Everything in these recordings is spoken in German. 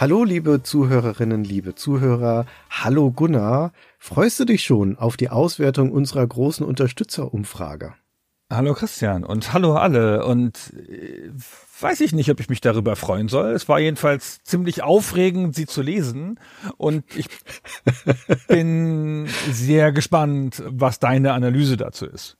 Hallo, liebe Zuhörerinnen, liebe Zuhörer. Hallo, Gunnar. Freust du dich schon auf die Auswertung unserer großen Unterstützerumfrage? Hallo Christian und hallo alle und äh, weiß ich nicht, ob ich mich darüber freuen soll. Es war jedenfalls ziemlich aufregend, sie zu lesen und ich bin sehr gespannt, was deine Analyse dazu ist.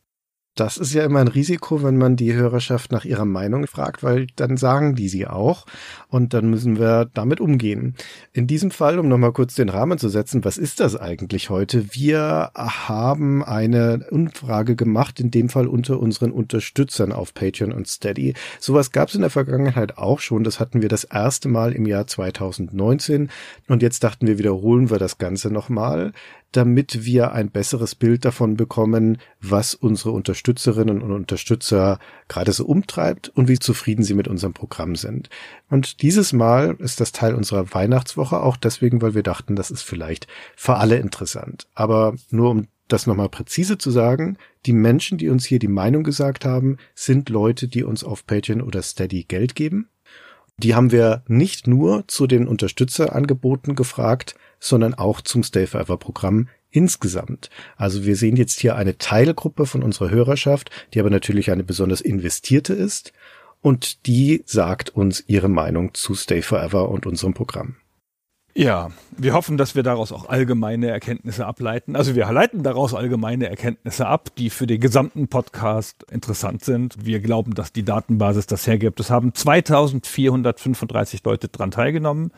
Das ist ja immer ein Risiko, wenn man die Hörerschaft nach ihrer Meinung fragt, weil dann sagen die sie auch und dann müssen wir damit umgehen. In diesem Fall, um nochmal kurz den Rahmen zu setzen, was ist das eigentlich heute? Wir haben eine Umfrage gemacht, in dem Fall unter unseren Unterstützern auf Patreon und Steady. Sowas gab es in der Vergangenheit auch schon. Das hatten wir das erste Mal im Jahr 2019 und jetzt dachten wir, wiederholen wir das Ganze nochmal damit wir ein besseres Bild davon bekommen, was unsere Unterstützerinnen und Unterstützer gerade so umtreibt und wie zufrieden sie mit unserem Programm sind. Und dieses Mal ist das Teil unserer Weihnachtswoche auch deswegen, weil wir dachten, das ist vielleicht für alle interessant. Aber nur um das nochmal präzise zu sagen, die Menschen, die uns hier die Meinung gesagt haben, sind Leute, die uns auf Patreon oder Steady Geld geben. Die haben wir nicht nur zu den Unterstützerangeboten gefragt, sondern auch zum Stay Forever Programm insgesamt. Also wir sehen jetzt hier eine Teilgruppe von unserer Hörerschaft, die aber natürlich eine besonders investierte ist und die sagt uns ihre Meinung zu Stay Forever und unserem Programm. Ja, wir hoffen, dass wir daraus auch allgemeine Erkenntnisse ableiten. Also wir leiten daraus allgemeine Erkenntnisse ab, die für den gesamten Podcast interessant sind. Wir glauben, dass die Datenbasis das hergibt. Es haben 2435 Leute dran teilgenommen,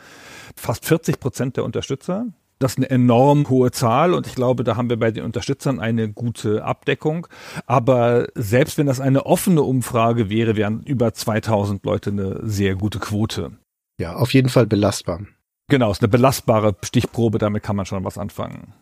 fast 40 Prozent der Unterstützer. Das ist eine enorm hohe Zahl und ich glaube, da haben wir bei den Unterstützern eine gute Abdeckung. Aber selbst wenn das eine offene Umfrage wäre, wären über 2000 Leute eine sehr gute Quote. Ja, auf jeden Fall belastbar. Genau, ist eine belastbare Stichprobe, damit kann man schon was anfangen.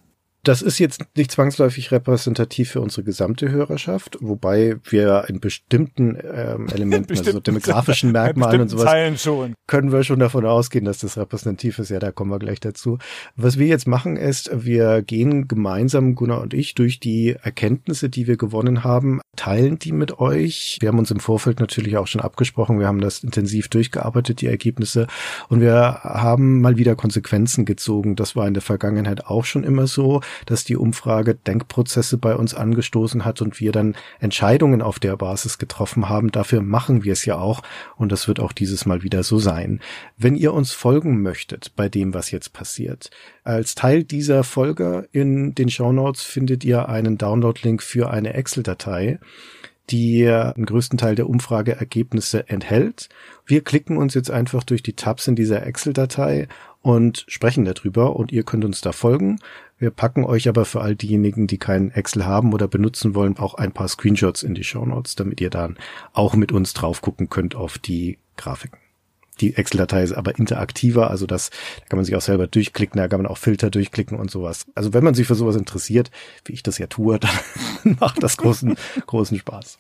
Das ist jetzt nicht zwangsläufig repräsentativ für unsere gesamte Hörerschaft, wobei wir in bestimmten ähm, Elementen, also so demografischen Merkmalen und sowas, können wir schon davon ausgehen, dass das repräsentativ ist. Ja, da kommen wir gleich dazu. Was wir jetzt machen ist, wir gehen gemeinsam, Gunnar und ich, durch die Erkenntnisse, die wir gewonnen haben, teilen die mit euch. Wir haben uns im Vorfeld natürlich auch schon abgesprochen. Wir haben das intensiv durchgearbeitet, die Ergebnisse. Und wir haben mal wieder Konsequenzen gezogen. Das war in der Vergangenheit auch schon immer so dass die Umfrage Denkprozesse bei uns angestoßen hat und wir dann Entscheidungen auf der Basis getroffen haben. Dafür machen wir es ja auch und das wird auch dieses Mal wieder so sein. Wenn ihr uns folgen möchtet bei dem, was jetzt passiert, als Teil dieser Folge in den Show Notes findet ihr einen Download-Link für eine Excel-Datei die den größten Teil der Umfrageergebnisse enthält. Wir klicken uns jetzt einfach durch die Tabs in dieser Excel-Datei und sprechen darüber und ihr könnt uns da folgen. Wir packen euch aber für all diejenigen, die keinen Excel haben oder benutzen wollen, auch ein paar Screenshots in die Show Notes, damit ihr dann auch mit uns drauf gucken könnt auf die Grafiken. Die Excel-Datei ist aber interaktiver, also das da kann man sich auch selber durchklicken, da kann man auch Filter durchklicken und sowas. Also wenn man sich für sowas interessiert, wie ich das ja tue, dann macht das großen, großen Spaß.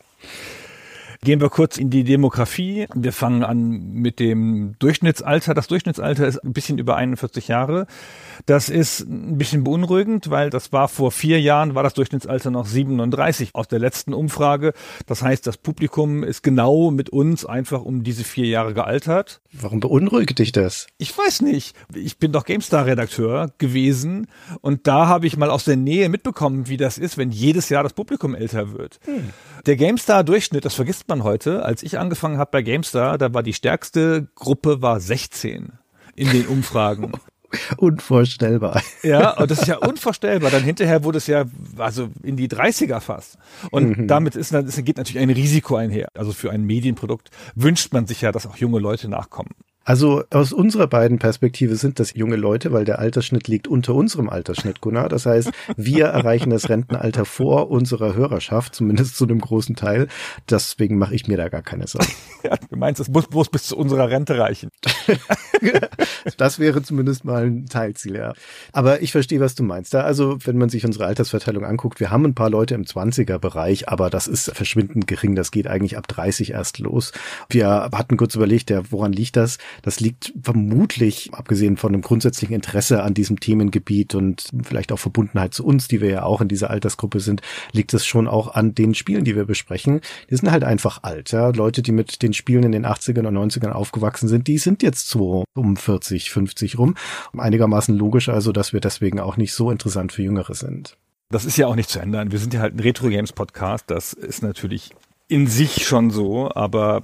Gehen wir kurz in die Demografie. Wir fangen an mit dem Durchschnittsalter. Das Durchschnittsalter ist ein bisschen über 41 Jahre. Das ist ein bisschen beunruhigend, weil das war vor vier Jahren, war das Durchschnittsalter noch 37 aus der letzten Umfrage. Das heißt, das Publikum ist genau mit uns einfach um diese vier Jahre gealtert. Warum beunruhigt dich das? Ich weiß nicht. Ich bin doch GameStar-Redakteur gewesen und da habe ich mal aus der Nähe mitbekommen, wie das ist, wenn jedes Jahr das Publikum älter wird. Hm. Der GameStar-Durchschnitt, das vergisst man heute. Als ich angefangen habe bei GameStar, da war die stärkste Gruppe war 16 in den Umfragen. Unvorstellbar. Ja, und das ist ja unvorstellbar. Dann hinterher wurde es ja also in die 30er fast. Und mhm. damit ist, ist, geht natürlich ein Risiko einher. Also für ein Medienprodukt wünscht man sich ja, dass auch junge Leute nachkommen. Also aus unserer beiden Perspektive sind das junge Leute, weil der Altersschnitt liegt unter unserem Altersschnitt, Gunnar. Das heißt, wir erreichen das Rentenalter vor unserer Hörerschaft, zumindest zu einem großen Teil. Deswegen mache ich mir da gar keine Sorgen. Ja, du meinst, es muss bloß bis zu unserer Rente reichen. das wäre zumindest mal ein Teilziel, ja. Aber ich verstehe, was du meinst. Da, also, wenn man sich unsere Altersverteilung anguckt, wir haben ein paar Leute im 20er-Bereich, aber das ist verschwindend gering. Das geht eigentlich ab 30 erst los. Wir hatten kurz überlegt, ja, woran liegt das? Das liegt vermutlich, abgesehen von einem grundsätzlichen Interesse an diesem Themengebiet und vielleicht auch Verbundenheit zu uns, die wir ja auch in dieser Altersgruppe sind, liegt es schon auch an den Spielen, die wir besprechen. Die sind halt einfach alt, ja. Leute, die mit den Spielen in den 80ern und 90ern aufgewachsen sind, die sind jetzt so um 40, 50 rum. Einigermaßen logisch also, dass wir deswegen auch nicht so interessant für Jüngere sind. Das ist ja auch nicht zu ändern. Wir sind ja halt ein Retro Games Podcast. Das ist natürlich in sich schon so, aber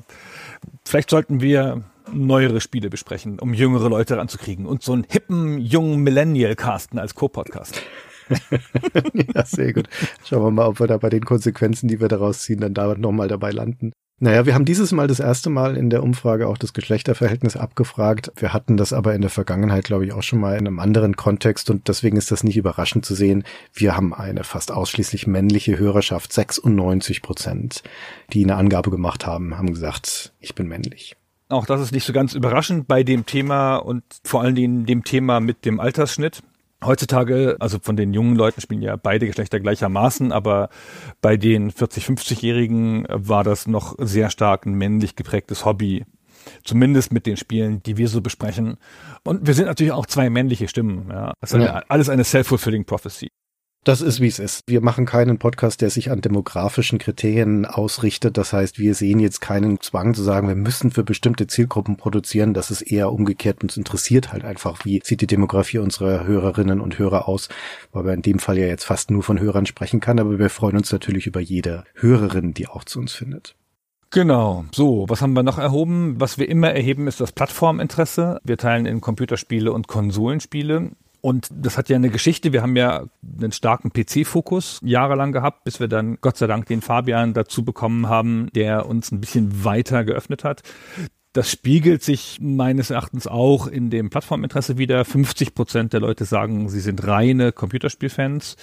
vielleicht sollten wir neuere Spiele besprechen, um jüngere Leute ranzukriegen und so einen hippen, jungen Millennial casten als Co-Podcast. ja, sehr gut. Schauen wir mal, ob wir da bei den Konsequenzen, die wir daraus ziehen, dann da nochmal dabei landen. Naja, wir haben dieses Mal das erste Mal in der Umfrage auch das Geschlechterverhältnis abgefragt. Wir hatten das aber in der Vergangenheit, glaube ich, auch schon mal in einem anderen Kontext und deswegen ist das nicht überraschend zu sehen. Wir haben eine fast ausschließlich männliche Hörerschaft. 96 Prozent, die eine Angabe gemacht haben, haben gesagt, ich bin männlich. Auch das ist nicht so ganz überraschend bei dem Thema und vor allen Dingen dem Thema mit dem Altersschnitt. Heutzutage, also von den jungen Leuten spielen ja beide Geschlechter gleichermaßen, aber bei den 40, 50-Jährigen war das noch sehr stark ein männlich geprägtes Hobby. Zumindest mit den Spielen, die wir so besprechen. Und wir sind natürlich auch zwei männliche Stimmen. Ja. Das ist ja. alles eine self-fulfilling prophecy. Das ist, wie es ist. Wir machen keinen Podcast, der sich an demografischen Kriterien ausrichtet. Das heißt, wir sehen jetzt keinen Zwang zu sagen, wir müssen für bestimmte Zielgruppen produzieren. Das ist eher umgekehrt. Uns interessiert halt einfach, wie sieht die Demografie unserer Hörerinnen und Hörer aus, weil wir in dem Fall ja jetzt fast nur von Hörern sprechen kann. Aber wir freuen uns natürlich über jede Hörerin, die auch zu uns findet. Genau. So, was haben wir noch erhoben? Was wir immer erheben, ist das Plattforminteresse. Wir teilen in Computerspiele und Konsolenspiele. Und das hat ja eine Geschichte. Wir haben ja einen starken PC-Fokus jahrelang gehabt, bis wir dann Gott sei Dank den Fabian dazu bekommen haben, der uns ein bisschen weiter geöffnet hat. Das spiegelt sich meines Erachtens auch in dem Plattforminteresse wieder. 50 Prozent der Leute sagen, sie sind reine Computerspielfans.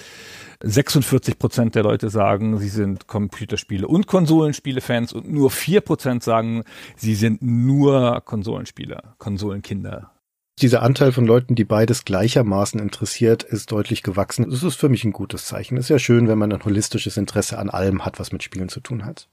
46 Prozent der Leute sagen, sie sind Computerspiele und Konsolenspiele-Fans und nur vier Prozent sagen, sie sind nur Konsolenspieler, Konsolenkinder dieser Anteil von Leuten, die beides gleichermaßen interessiert, ist deutlich gewachsen. Das ist für mich ein gutes Zeichen. Ist ja schön, wenn man ein holistisches Interesse an allem hat, was mit Spielen zu tun hat.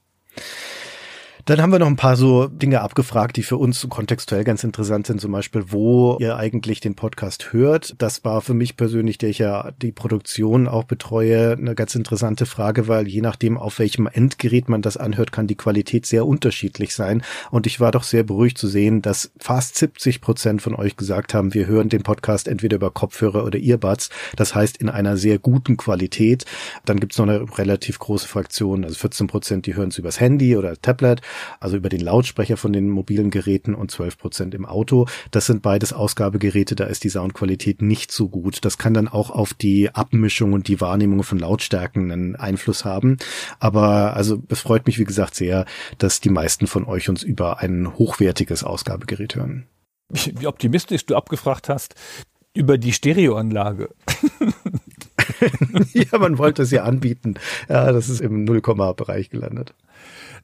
Dann haben wir noch ein paar so Dinge abgefragt, die für uns kontextuell ganz interessant sind. Zum Beispiel, wo ihr eigentlich den Podcast hört. Das war für mich persönlich, der ich ja die Produktion auch betreue, eine ganz interessante Frage, weil je nachdem, auf welchem Endgerät man das anhört, kann die Qualität sehr unterschiedlich sein. Und ich war doch sehr beruhigt zu sehen, dass fast 70 Prozent von euch gesagt haben, wir hören den Podcast entweder über Kopfhörer oder Earbuds. Das heißt, in einer sehr guten Qualität. Dann gibt es noch eine relativ große Fraktion, also 14 Prozent, die hören es übers Handy oder Tablet also über den Lautsprecher von den mobilen Geräten und 12 Prozent im Auto. Das sind beides Ausgabegeräte, da ist die Soundqualität nicht so gut. Das kann dann auch auf die Abmischung und die Wahrnehmung von Lautstärken einen Einfluss haben. Aber also es freut mich, wie gesagt, sehr, dass die meisten von euch uns über ein hochwertiges Ausgabegerät hören. Wie optimistisch du abgefragt hast über die Stereoanlage. ja, man wollte es ja anbieten. Ja, das ist im Nullkomma-Bereich gelandet.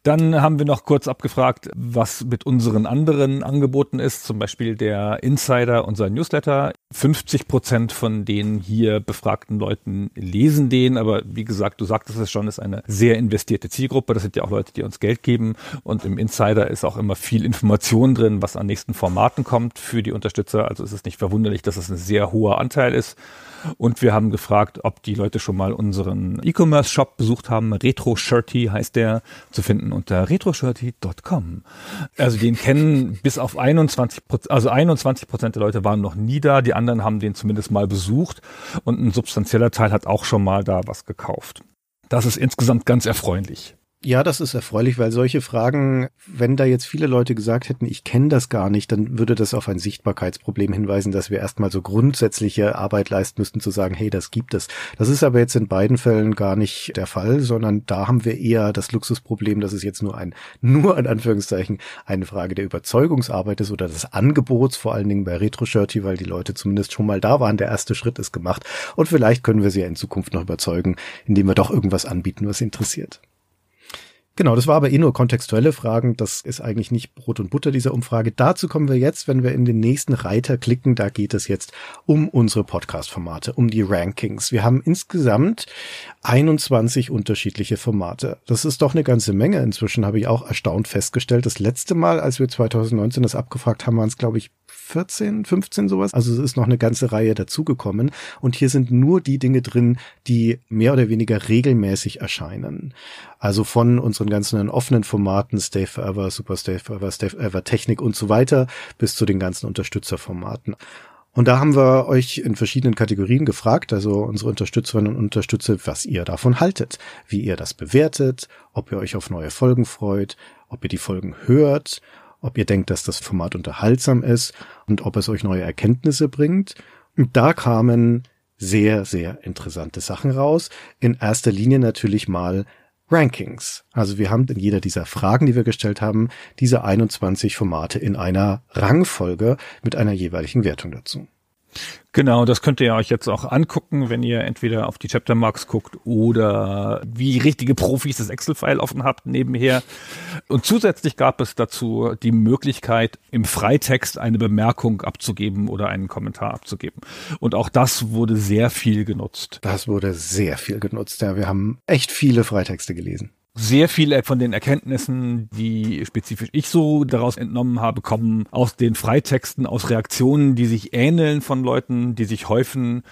Dann haben wir noch kurz abgefragt, was mit unseren anderen Angeboten ist, zum Beispiel der Insider, unser Newsletter. 50 Prozent von den hier befragten Leuten lesen den, aber wie gesagt, du sagtest es schon, ist eine sehr investierte Zielgruppe. Das sind ja auch Leute, die uns Geld geben und im Insider ist auch immer viel Information drin, was an nächsten Formaten kommt für die Unterstützer. Also ist es nicht verwunderlich, dass es ein sehr hoher Anteil ist. Und wir haben gefragt, ob die Leute schon mal unseren E-Commerce-Shop besucht haben. RetroShirty heißt der, zu finden unter retroshirty.com. Also den kennen bis auf 21 Prozent, also 21 Prozent der Leute waren noch nie da. Die anderen haben den zumindest mal besucht und ein substanzieller Teil hat auch schon mal da was gekauft. Das ist insgesamt ganz erfreulich. Ja, das ist erfreulich, weil solche Fragen, wenn da jetzt viele Leute gesagt hätten, ich kenne das gar nicht, dann würde das auf ein Sichtbarkeitsproblem hinweisen, dass wir erstmal so grundsätzliche Arbeit leisten müssten, zu sagen, hey, das gibt es. Das ist aber jetzt in beiden Fällen gar nicht der Fall, sondern da haben wir eher das Luxusproblem, dass es jetzt nur ein, nur in Anführungszeichen, eine Frage der Überzeugungsarbeit ist oder des Angebots, vor allen Dingen bei Retro-Shirty, weil die Leute zumindest schon mal da waren. Der erste Schritt ist gemacht. Und vielleicht können wir sie ja in Zukunft noch überzeugen, indem wir doch irgendwas anbieten, was interessiert. Genau, das war aber eh nur kontextuelle Fragen. Das ist eigentlich nicht Brot und Butter dieser Umfrage. Dazu kommen wir jetzt, wenn wir in den nächsten Reiter klicken. Da geht es jetzt um unsere Podcast-Formate, um die Rankings. Wir haben insgesamt 21 unterschiedliche Formate. Das ist doch eine ganze Menge. Inzwischen habe ich auch erstaunt festgestellt. Das letzte Mal, als wir 2019 das abgefragt haben, waren es, glaube ich, 14, 15 sowas. Also es ist noch eine ganze Reihe dazugekommen. Und hier sind nur die Dinge drin, die mehr oder weniger regelmäßig erscheinen. Also von unseren ganzen offenen Formaten, Stay Forever, Super Stay Forever, Stay Forever Technik und so weiter, bis zu den ganzen Unterstützerformaten. Und da haben wir euch in verschiedenen Kategorien gefragt, also unsere Unterstützerinnen und Unterstützer, was ihr davon haltet, wie ihr das bewertet, ob ihr euch auf neue Folgen freut, ob ihr die Folgen hört ob ihr denkt, dass das Format unterhaltsam ist und ob es euch neue Erkenntnisse bringt. Und da kamen sehr, sehr interessante Sachen raus. In erster Linie natürlich mal Rankings. Also wir haben in jeder dieser Fragen, die wir gestellt haben, diese 21 Formate in einer Rangfolge mit einer jeweiligen Wertung dazu. Genau, das könnt ihr euch jetzt auch angucken, wenn ihr entweder auf die Chaptermarks guckt oder wie richtige Profis das Excel-File offen habt nebenher. Und zusätzlich gab es dazu die Möglichkeit, im Freitext eine Bemerkung abzugeben oder einen Kommentar abzugeben. Und auch das wurde sehr viel genutzt. Das wurde sehr viel genutzt. Ja, wir haben echt viele Freitexte gelesen sehr viele von den Erkenntnissen, die spezifisch ich so daraus entnommen habe, kommen aus den Freitexten, aus Reaktionen, die sich ähneln von Leuten, die sich häufen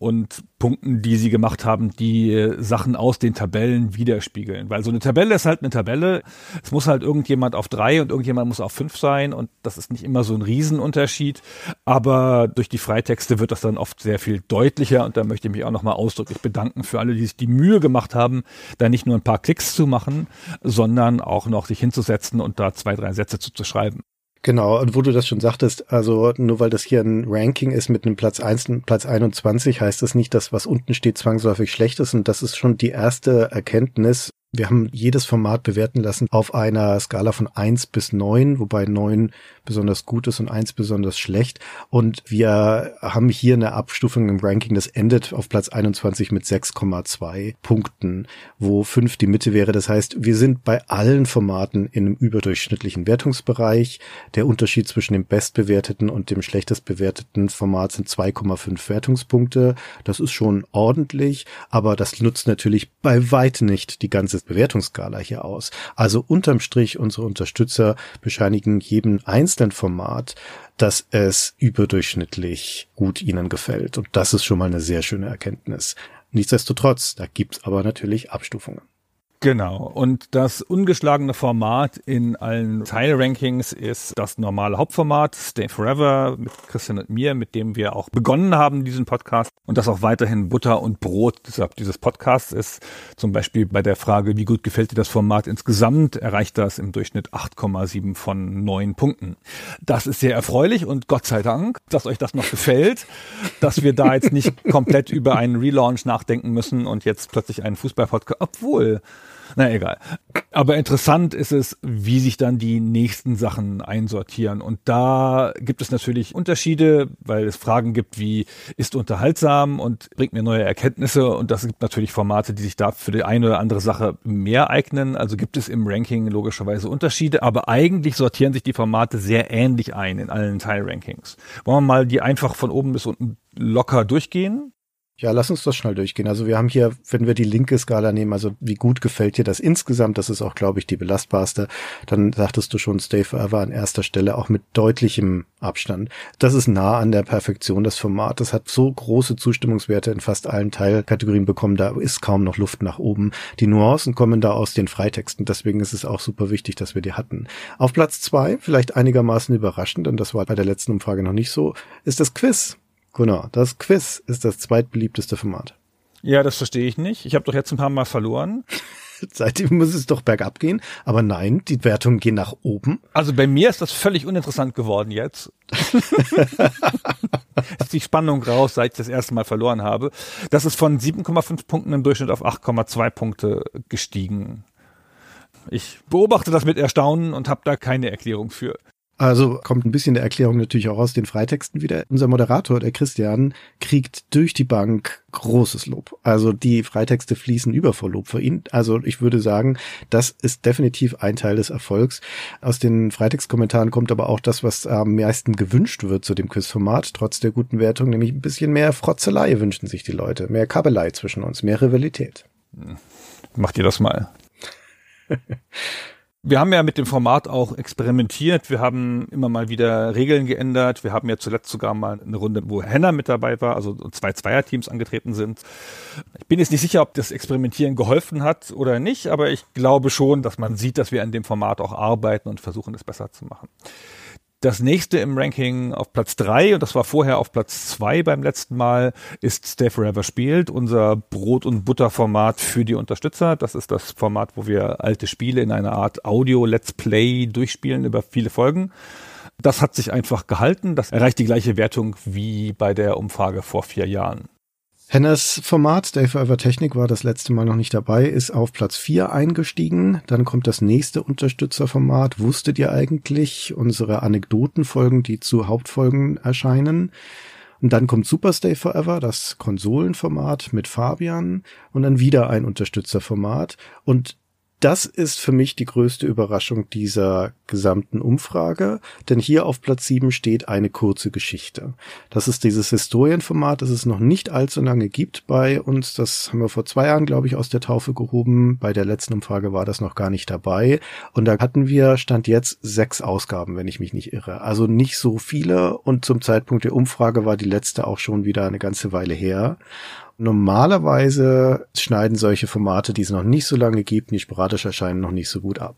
und Punkten, die sie gemacht haben, die Sachen aus den Tabellen widerspiegeln. Weil so eine Tabelle ist halt eine Tabelle. Es muss halt irgendjemand auf drei und irgendjemand muss auf fünf sein und das ist nicht immer so ein Riesenunterschied. Aber durch die Freitexte wird das dann oft sehr viel deutlicher und da möchte ich mich auch nochmal ausdrücklich bedanken für alle, die sich die Mühe gemacht haben, da nicht nur ein paar Klicks zu machen, sondern auch noch sich hinzusetzen und da zwei, drei Sätze zu, zu schreiben. Genau, und wo du das schon sagtest, also nur weil das hier ein Ranking ist mit einem Platz 1 und Platz 21, heißt das nicht, dass was unten steht zwangsläufig schlecht ist. Und das ist schon die erste Erkenntnis, wir haben jedes Format bewerten lassen auf einer Skala von eins bis neun, wobei neun besonders gut ist und eins besonders schlecht. Und wir haben hier eine Abstufung im Ranking, das endet auf Platz 21 mit 6,2 Punkten, wo fünf die Mitte wäre. Das heißt, wir sind bei allen Formaten in einem überdurchschnittlichen Wertungsbereich. Der Unterschied zwischen dem bestbewerteten und dem schlechtest bewerteten Format sind 2,5 Wertungspunkte. Das ist schon ordentlich, aber das nutzt natürlich bei weitem nicht die ganze Bewertungsskala hier aus. Also unterm Strich unsere Unterstützer bescheinigen jedem einzelnen Format, dass es überdurchschnittlich gut ihnen gefällt. Und das ist schon mal eine sehr schöne Erkenntnis. Nichtsdestotrotz, da gibt's aber natürlich Abstufungen. Genau. Und das ungeschlagene Format in allen Teilrankings ist das normale Hauptformat Stay Forever mit Christian und mir, mit dem wir auch begonnen haben, diesen Podcast. Und das auch weiterhin Butter und Brot dieses Podcasts ist. Zum Beispiel bei der Frage, wie gut gefällt dir das Format insgesamt, erreicht das im Durchschnitt 8,7 von 9 Punkten. Das ist sehr erfreulich und Gott sei Dank, dass euch das noch gefällt, dass wir da jetzt nicht komplett über einen Relaunch nachdenken müssen und jetzt plötzlich einen Fußballpodcast, obwohl na egal. Aber interessant ist es, wie sich dann die nächsten Sachen einsortieren. Und da gibt es natürlich Unterschiede, weil es Fragen gibt wie, ist unterhaltsam und bringt mir neue Erkenntnisse. Und das gibt natürlich Formate, die sich da für die eine oder andere Sache mehr eignen. Also gibt es im Ranking logischerweise Unterschiede. Aber eigentlich sortieren sich die Formate sehr ähnlich ein in allen Teilrankings. Wollen wir mal die einfach von oben bis unten locker durchgehen? Ja, lass uns das schnell durchgehen. Also wir haben hier, wenn wir die linke Skala nehmen, also wie gut gefällt dir das insgesamt, das ist auch, glaube ich, die belastbarste, dann sagtest du schon Stay Forever an erster Stelle, auch mit deutlichem Abstand. Das ist nah an der Perfektion, das Format. Das hat so große Zustimmungswerte in fast allen Teilkategorien bekommen, da ist kaum noch Luft nach oben. Die Nuancen kommen da aus den Freitexten, deswegen ist es auch super wichtig, dass wir die hatten. Auf Platz zwei, vielleicht einigermaßen überraschend, und das war bei der letzten Umfrage noch nicht so, ist das Quiz. Genau, das Quiz ist das zweitbeliebteste Format. Ja, das verstehe ich nicht. Ich habe doch jetzt ein paar Mal verloren. Seitdem muss es doch bergab gehen. Aber nein, die Wertungen gehen nach oben. Also bei mir ist das völlig uninteressant geworden jetzt. ist die Spannung raus, seit ich das erste Mal verloren habe. Das ist von 7,5 Punkten im Durchschnitt auf 8,2 Punkte gestiegen. Ich beobachte das mit Erstaunen und habe da keine Erklärung für. Also kommt ein bisschen der Erklärung natürlich auch aus den Freitexten wieder. Unser Moderator, der Christian, kriegt durch die Bank großes Lob. Also die Freitexte fließen über vor Lob für ihn. Also ich würde sagen, das ist definitiv ein Teil des Erfolgs. Aus den Freitextkommentaren kommt aber auch das, was am meisten gewünscht wird zu dem Quizformat, trotz der guten Wertung, nämlich ein bisschen mehr Frotzelei wünschen sich die Leute, mehr Kabelei zwischen uns, mehr Rivalität. Macht ihr das mal. Wir haben ja mit dem Format auch experimentiert. Wir haben immer mal wieder Regeln geändert. Wir haben ja zuletzt sogar mal eine Runde, wo Henna mit dabei war, also zwei Zweierteams angetreten sind. Ich bin jetzt nicht sicher, ob das Experimentieren geholfen hat oder nicht, aber ich glaube schon, dass man sieht, dass wir an dem Format auch arbeiten und versuchen, es besser zu machen. Das nächste im Ranking auf Platz drei und das war vorher auf Platz zwei beim letzten Mal, ist Stay Forever spielt, unser Brot- und Butter-Format für die Unterstützer. Das ist das Format, wo wir alte Spiele in einer Art Audio-Let's Play durchspielen über viele Folgen. Das hat sich einfach gehalten. Das erreicht die gleiche Wertung wie bei der Umfrage vor vier Jahren. Hennes Format, Stay Forever Technik, war das letzte Mal noch nicht dabei, ist auf Platz 4 eingestiegen. Dann kommt das nächste Unterstützerformat. Wusstet ihr eigentlich unsere Anekdotenfolgen, die zu Hauptfolgen erscheinen? Und dann kommt Super Stay Forever, das Konsolenformat mit Fabian und dann wieder ein Unterstützerformat. Und das ist für mich die größte Überraschung dieser gesamten Umfrage, denn hier auf Platz 7 steht eine kurze Geschichte. Das ist dieses Historienformat, das es noch nicht allzu lange gibt bei uns. Das haben wir vor zwei Jahren, glaube ich, aus der Taufe gehoben. Bei der letzten Umfrage war das noch gar nicht dabei. Und da hatten wir, stand jetzt, sechs Ausgaben, wenn ich mich nicht irre. Also nicht so viele. Und zum Zeitpunkt der Umfrage war die letzte auch schon wieder eine ganze Weile her. Normalerweise schneiden solche Formate, die es noch nicht so lange gibt, die sporadisch erscheinen, noch nicht so gut ab.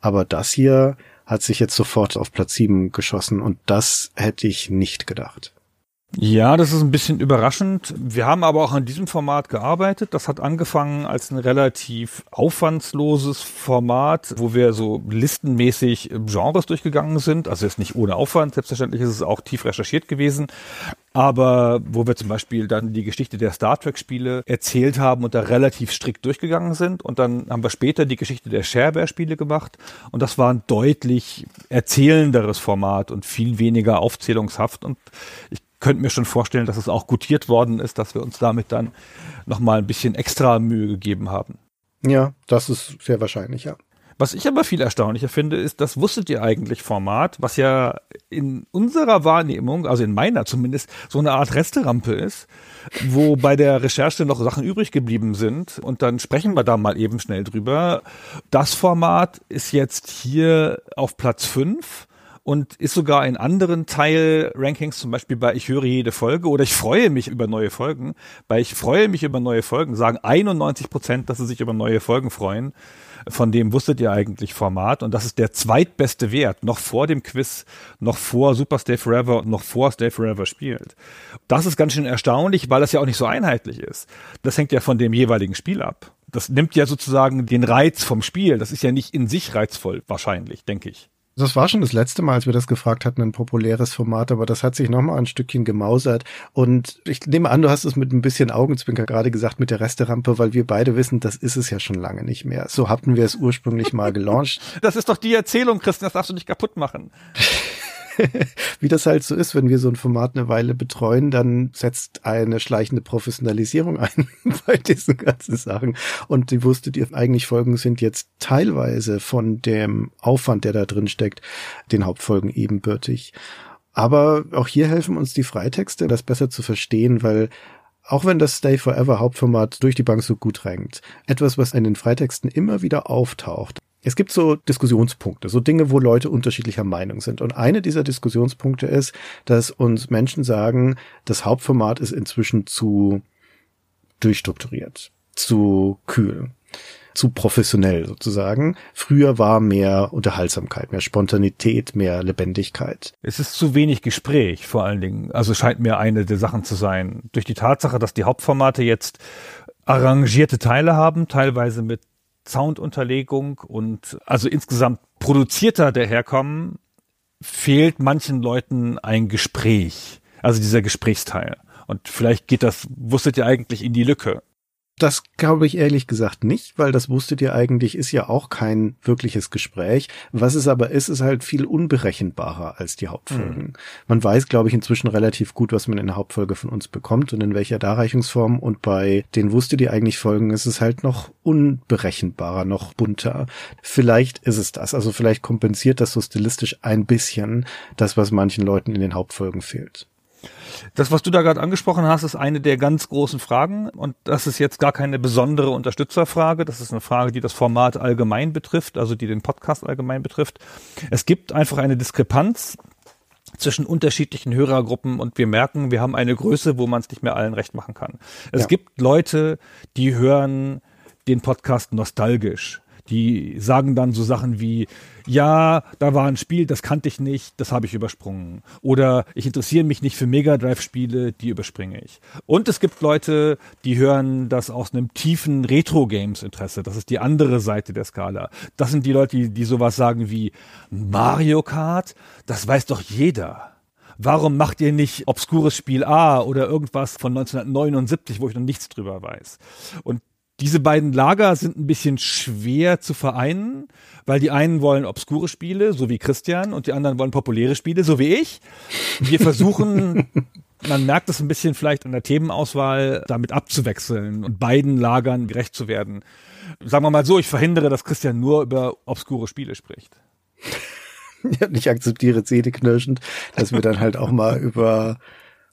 Aber das hier hat sich jetzt sofort auf Platz 7 geschossen und das hätte ich nicht gedacht. Ja, das ist ein bisschen überraschend. Wir haben aber auch an diesem Format gearbeitet. Das hat angefangen als ein relativ aufwandsloses Format, wo wir so listenmäßig Genres durchgegangen sind. Also jetzt nicht ohne Aufwand, selbstverständlich ist es auch tief recherchiert gewesen. Aber wo wir zum Beispiel dann die Geschichte der Star Trek-Spiele erzählt haben und da relativ strikt durchgegangen sind. Und dann haben wir später die Geschichte der Shareware-Spiele gemacht. Und das war ein deutlich erzählenderes Format und viel weniger aufzählungshaft. Und ich könnte mir schon vorstellen, dass es auch gutiert worden ist, dass wir uns damit dann nochmal ein bisschen extra Mühe gegeben haben. Ja, das ist sehr wahrscheinlich, ja. Was ich aber viel erstaunlicher finde, ist, das wusstet ihr eigentlich Format, was ja in unserer Wahrnehmung, also in meiner zumindest, so eine Art Resterampe ist, wo bei der Recherche noch Sachen übrig geblieben sind. Und dann sprechen wir da mal eben schnell drüber. Das Format ist jetzt hier auf Platz fünf und ist sogar in anderen Teil-Rankings, zum Beispiel bei Ich höre jede Folge oder ich freue mich über neue Folgen. Bei Ich freue mich über neue Folgen sagen 91 Prozent, dass sie sich über neue Folgen freuen. Von dem wusstet ihr eigentlich Format und das ist der zweitbeste Wert, noch vor dem Quiz, noch vor Super Stay Forever und noch vor Stay Forever spielt. Das ist ganz schön erstaunlich, weil das ja auch nicht so einheitlich ist. Das hängt ja von dem jeweiligen Spiel ab. Das nimmt ja sozusagen den Reiz vom Spiel. Das ist ja nicht in sich reizvoll, wahrscheinlich, denke ich. Das war schon das letzte Mal, als wir das gefragt hatten, ein populäres Format, aber das hat sich nochmal ein Stückchen gemausert. Und ich nehme an, du hast es mit ein bisschen Augenzwinker gerade gesagt mit der Resterampe, weil wir beide wissen, das ist es ja schon lange nicht mehr. So hatten wir es ursprünglich mal gelauncht. Das ist doch die Erzählung, Christian, das darfst du nicht kaputt machen. wie das halt so ist, wenn wir so ein Format eine Weile betreuen, dann setzt eine schleichende Professionalisierung ein bei diesen ganzen Sachen. Und die wusstet ihr, eigentlich Folgen sind jetzt teilweise von dem Aufwand, der da drin steckt, den Hauptfolgen ebenbürtig. Aber auch hier helfen uns die Freitexte, das besser zu verstehen, weil auch wenn das Stay Forever Hauptformat durch die Bank so gut rankt, etwas, was in den Freitexten immer wieder auftaucht, es gibt so Diskussionspunkte, so Dinge, wo Leute unterschiedlicher Meinung sind. Und eine dieser Diskussionspunkte ist, dass uns Menschen sagen, das Hauptformat ist inzwischen zu durchstrukturiert, zu kühl, zu professionell sozusagen. Früher war mehr Unterhaltsamkeit, mehr Spontanität, mehr Lebendigkeit. Es ist zu wenig Gespräch vor allen Dingen. Also scheint mir eine der Sachen zu sein. Durch die Tatsache, dass die Hauptformate jetzt arrangierte Teile haben, teilweise mit Soundunterlegung und also insgesamt produzierter daherkommen, fehlt manchen Leuten ein Gespräch. Also dieser Gesprächsteil. Und vielleicht geht das, wusstet ihr eigentlich, in die Lücke. Das glaube ich ehrlich gesagt nicht, weil das wusstet ihr eigentlich, ist ja auch kein wirkliches Gespräch. Was es aber ist, ist halt viel unberechenbarer als die Hauptfolgen. Mhm. Man weiß, glaube ich, inzwischen relativ gut, was man in der Hauptfolge von uns bekommt und in welcher Darreichungsform. Und bei den wusstet ihr eigentlich Folgen ist es halt noch unberechenbarer, noch bunter. Vielleicht ist es das. Also vielleicht kompensiert das so stilistisch ein bisschen das, was manchen Leuten in den Hauptfolgen fehlt. Das, was du da gerade angesprochen hast, ist eine der ganz großen Fragen und das ist jetzt gar keine besondere Unterstützerfrage. Das ist eine Frage, die das Format allgemein betrifft, also die den Podcast allgemein betrifft. Es gibt einfach eine Diskrepanz zwischen unterschiedlichen Hörergruppen und wir merken, wir haben eine Größe, wo man es nicht mehr allen recht machen kann. Es ja. gibt Leute, die hören den Podcast nostalgisch. Die sagen dann so Sachen wie, ja, da war ein Spiel, das kannte ich nicht, das habe ich übersprungen. Oder ich interessiere mich nicht für Mega Drive-Spiele, die überspringe ich. Und es gibt Leute, die hören das aus einem tiefen Retro-Games-Interesse. Das ist die andere Seite der Skala. Das sind die Leute, die, die sowas sagen wie Mario Kart, das weiß doch jeder. Warum macht ihr nicht obskures Spiel A oder irgendwas von 1979, wo ich noch nichts drüber weiß? Und diese beiden Lager sind ein bisschen schwer zu vereinen, weil die einen wollen obskure Spiele, so wie Christian, und die anderen wollen populäre Spiele, so wie ich. Wir versuchen, man merkt es ein bisschen vielleicht an der Themenauswahl, damit abzuwechseln und beiden Lagern gerecht zu werden. Sagen wir mal so, ich verhindere, dass Christian nur über obskure Spiele spricht. Ja, ich akzeptiere zähneknirschend, dass wir dann halt auch mal über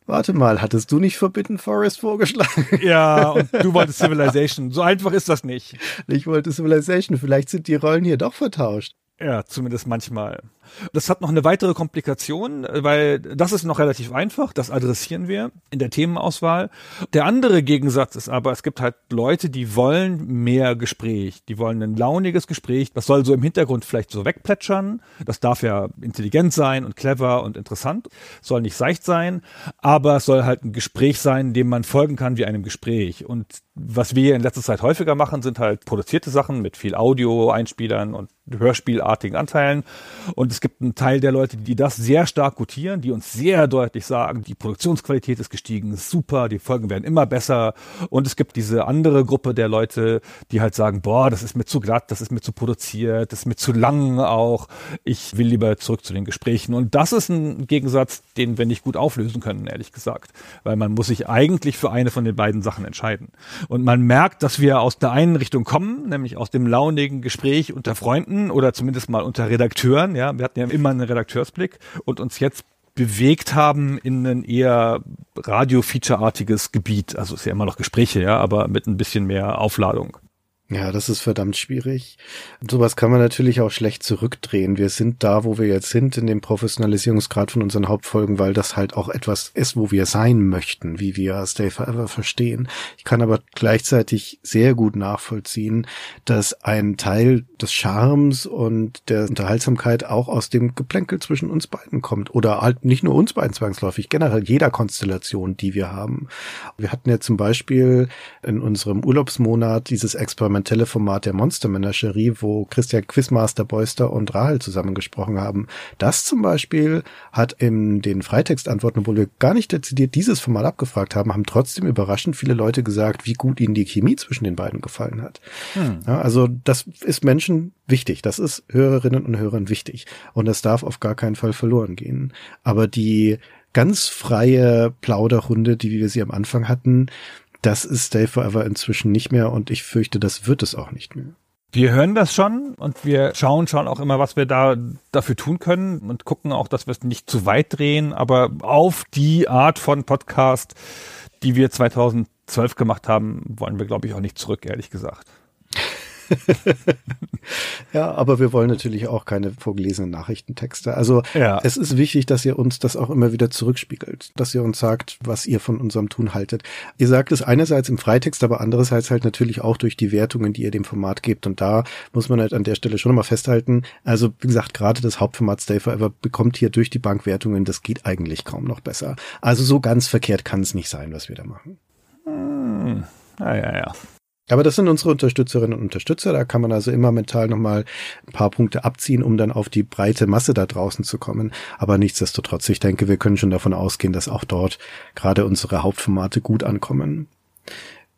Warte mal, hattest du nicht Forbidden Forest vorgeschlagen? Ja, und du wolltest Civilization. So einfach ist das nicht. Ich wollte Civilization. Vielleicht sind die Rollen hier doch vertauscht. Ja, zumindest manchmal. Das hat noch eine weitere Komplikation, weil das ist noch relativ einfach, das adressieren wir in der Themenauswahl. Der andere Gegensatz ist aber, es gibt halt Leute, die wollen mehr Gespräch, die wollen ein launiges Gespräch, das soll so im Hintergrund vielleicht so wegplätschern, das darf ja intelligent sein und clever und interessant, soll nicht seicht sein, aber es soll halt ein Gespräch sein, dem man folgen kann wie einem Gespräch. Und was wir in letzter Zeit häufiger machen, sind halt produzierte Sachen mit viel Audio, Einspielern und Hörspielartigen Anteilen. Und es gibt einen Teil der Leute, die das sehr stark gutieren, die uns sehr deutlich sagen, die Produktionsqualität ist gestiegen, super, die Folgen werden immer besser. Und es gibt diese andere Gruppe der Leute, die halt sagen, boah, das ist mir zu glatt, das ist mir zu produziert, das ist mir zu lang auch. Ich will lieber zurück zu den Gesprächen. Und das ist ein Gegensatz, den wir nicht gut auflösen können, ehrlich gesagt. Weil man muss sich eigentlich für eine von den beiden Sachen entscheiden. Und man merkt, dass wir aus der einen Richtung kommen, nämlich aus dem launigen Gespräch unter Freunden oder zumindest mal unter Redakteuren. Ja, wir hatten ja immer einen Redakteursblick und uns jetzt bewegt haben in ein eher Radio-Feature-artiges Gebiet. Also es ist ja immer noch Gespräche, ja, aber mit ein bisschen mehr Aufladung. Ja, das ist verdammt schwierig. Und sowas kann man natürlich auch schlecht zurückdrehen. Wir sind da, wo wir jetzt sind, in dem Professionalisierungsgrad von unseren Hauptfolgen, weil das halt auch etwas ist, wo wir sein möchten, wie wir Stay Forever verstehen. Ich kann aber gleichzeitig sehr gut nachvollziehen, dass ein Teil des Charmes und der Unterhaltsamkeit auch aus dem Geplänkel zwischen uns beiden kommt. Oder halt nicht nur uns beiden zwangsläufig, generell jeder Konstellation, die wir haben. Wir hatten ja zum Beispiel in unserem Urlaubsmonat dieses Experiment Teleformat der Monster Menagerie, wo Christian Quizmaster Beuster und Rahel zusammengesprochen haben. Das zum Beispiel hat in den Freitextantworten, obwohl wir gar nicht dezidiert dieses Format abgefragt haben, haben trotzdem überraschend viele Leute gesagt, wie gut ihnen die Chemie zwischen den beiden gefallen hat. Hm. Ja, also das ist Menschen wichtig. Das ist Hörerinnen und Hörern wichtig. Und das darf auf gar keinen Fall verloren gehen. Aber die ganz freie Plauderrunde, die wir sie am Anfang hatten, das ist Stay Forever inzwischen nicht mehr und ich fürchte, das wird es auch nicht mehr. Wir hören das schon und wir schauen schon auch immer, was wir da dafür tun können und gucken auch, dass wir es nicht zu weit drehen, aber auf die Art von Podcast, die wir 2012 gemacht haben, wollen wir, glaube ich, auch nicht zurück, ehrlich gesagt. ja, aber wir wollen natürlich auch keine vorgelesenen Nachrichtentexte. Also ja. es ist wichtig, dass ihr uns das auch immer wieder zurückspiegelt, dass ihr uns sagt, was ihr von unserem Tun haltet. Ihr sagt es einerseits im Freitext, aber andererseits halt natürlich auch durch die Wertungen, die ihr dem Format gebt. Und da muss man halt an der Stelle schon nochmal festhalten. Also wie gesagt, gerade das Hauptformat Stay Forever bekommt hier durch die Bank Wertungen. Das geht eigentlich kaum noch besser. Also so ganz verkehrt kann es nicht sein, was wir da machen. Hm. Ja, ja, ja. Aber das sind unsere Unterstützerinnen und Unterstützer. Da kann man also immer mental nochmal ein paar Punkte abziehen, um dann auf die breite Masse da draußen zu kommen. Aber nichtsdestotrotz, ich denke, wir können schon davon ausgehen, dass auch dort gerade unsere Hauptformate gut ankommen.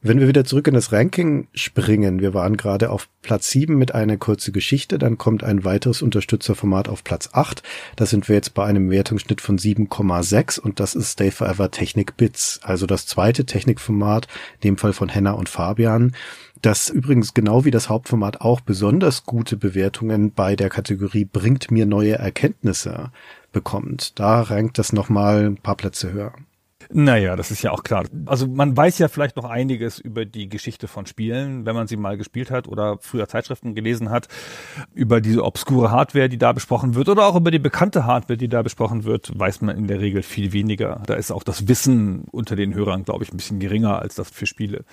Wenn wir wieder zurück in das Ranking springen, wir waren gerade auf Platz 7 mit einer kurzen Geschichte, dann kommt ein weiteres Unterstützerformat auf Platz 8. Da sind wir jetzt bei einem Wertungsschnitt von 7,6 und das ist Stay Forever Technik Bits, also das zweite Technikformat, in dem Fall von Henna und Fabian das übrigens genau wie das Hauptformat auch besonders gute Bewertungen bei der Kategorie bringt mir neue Erkenntnisse bekommt. Da rankt das nochmal ein paar Plätze höher. Naja, das ist ja auch klar. Also man weiß ja vielleicht noch einiges über die Geschichte von Spielen, wenn man sie mal gespielt hat oder früher Zeitschriften gelesen hat, über diese obskure Hardware, die da besprochen wird oder auch über die bekannte Hardware, die da besprochen wird, weiß man in der Regel viel weniger. Da ist auch das Wissen unter den Hörern, glaube ich, ein bisschen geringer als das für Spiele.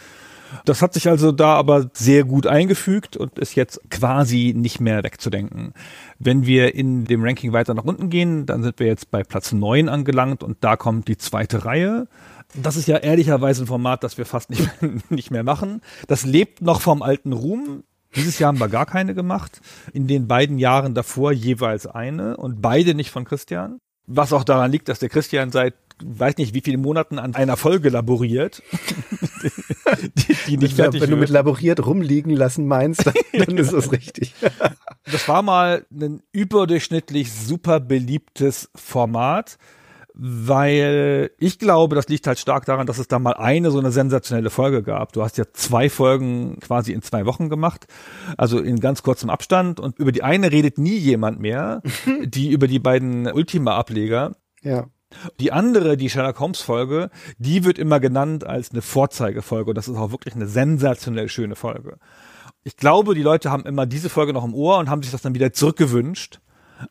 Das hat sich also da aber sehr gut eingefügt und ist jetzt quasi nicht mehr wegzudenken. Wenn wir in dem Ranking weiter nach unten gehen, dann sind wir jetzt bei Platz neun angelangt und da kommt die zweite Reihe. Das ist ja ehrlicherweise ein Format, das wir fast nicht, nicht mehr machen. Das lebt noch vom alten Ruhm. Dieses Jahr haben wir gar keine gemacht. In den beiden Jahren davor jeweils eine und beide nicht von Christian. Was auch daran liegt, dass der Christian seit weiß nicht wie viele Monaten an einer Folge laboriert, die, die nicht wenn, fertig Wenn wird. du mit laboriert rumliegen lassen meinst, dann, dann ist es richtig. das war mal ein überdurchschnittlich super beliebtes Format weil ich glaube, das liegt halt stark daran, dass es da mal eine so eine sensationelle Folge gab. Du hast ja zwei Folgen quasi in zwei Wochen gemacht, also in ganz kurzem Abstand und über die eine redet nie jemand mehr, die über die beiden Ultima-Ableger. Ja. Die andere, die Sherlock Holmes Folge, die wird immer genannt als eine Vorzeigefolge und das ist auch wirklich eine sensationell schöne Folge. Ich glaube, die Leute haben immer diese Folge noch im Ohr und haben sich das dann wieder zurückgewünscht.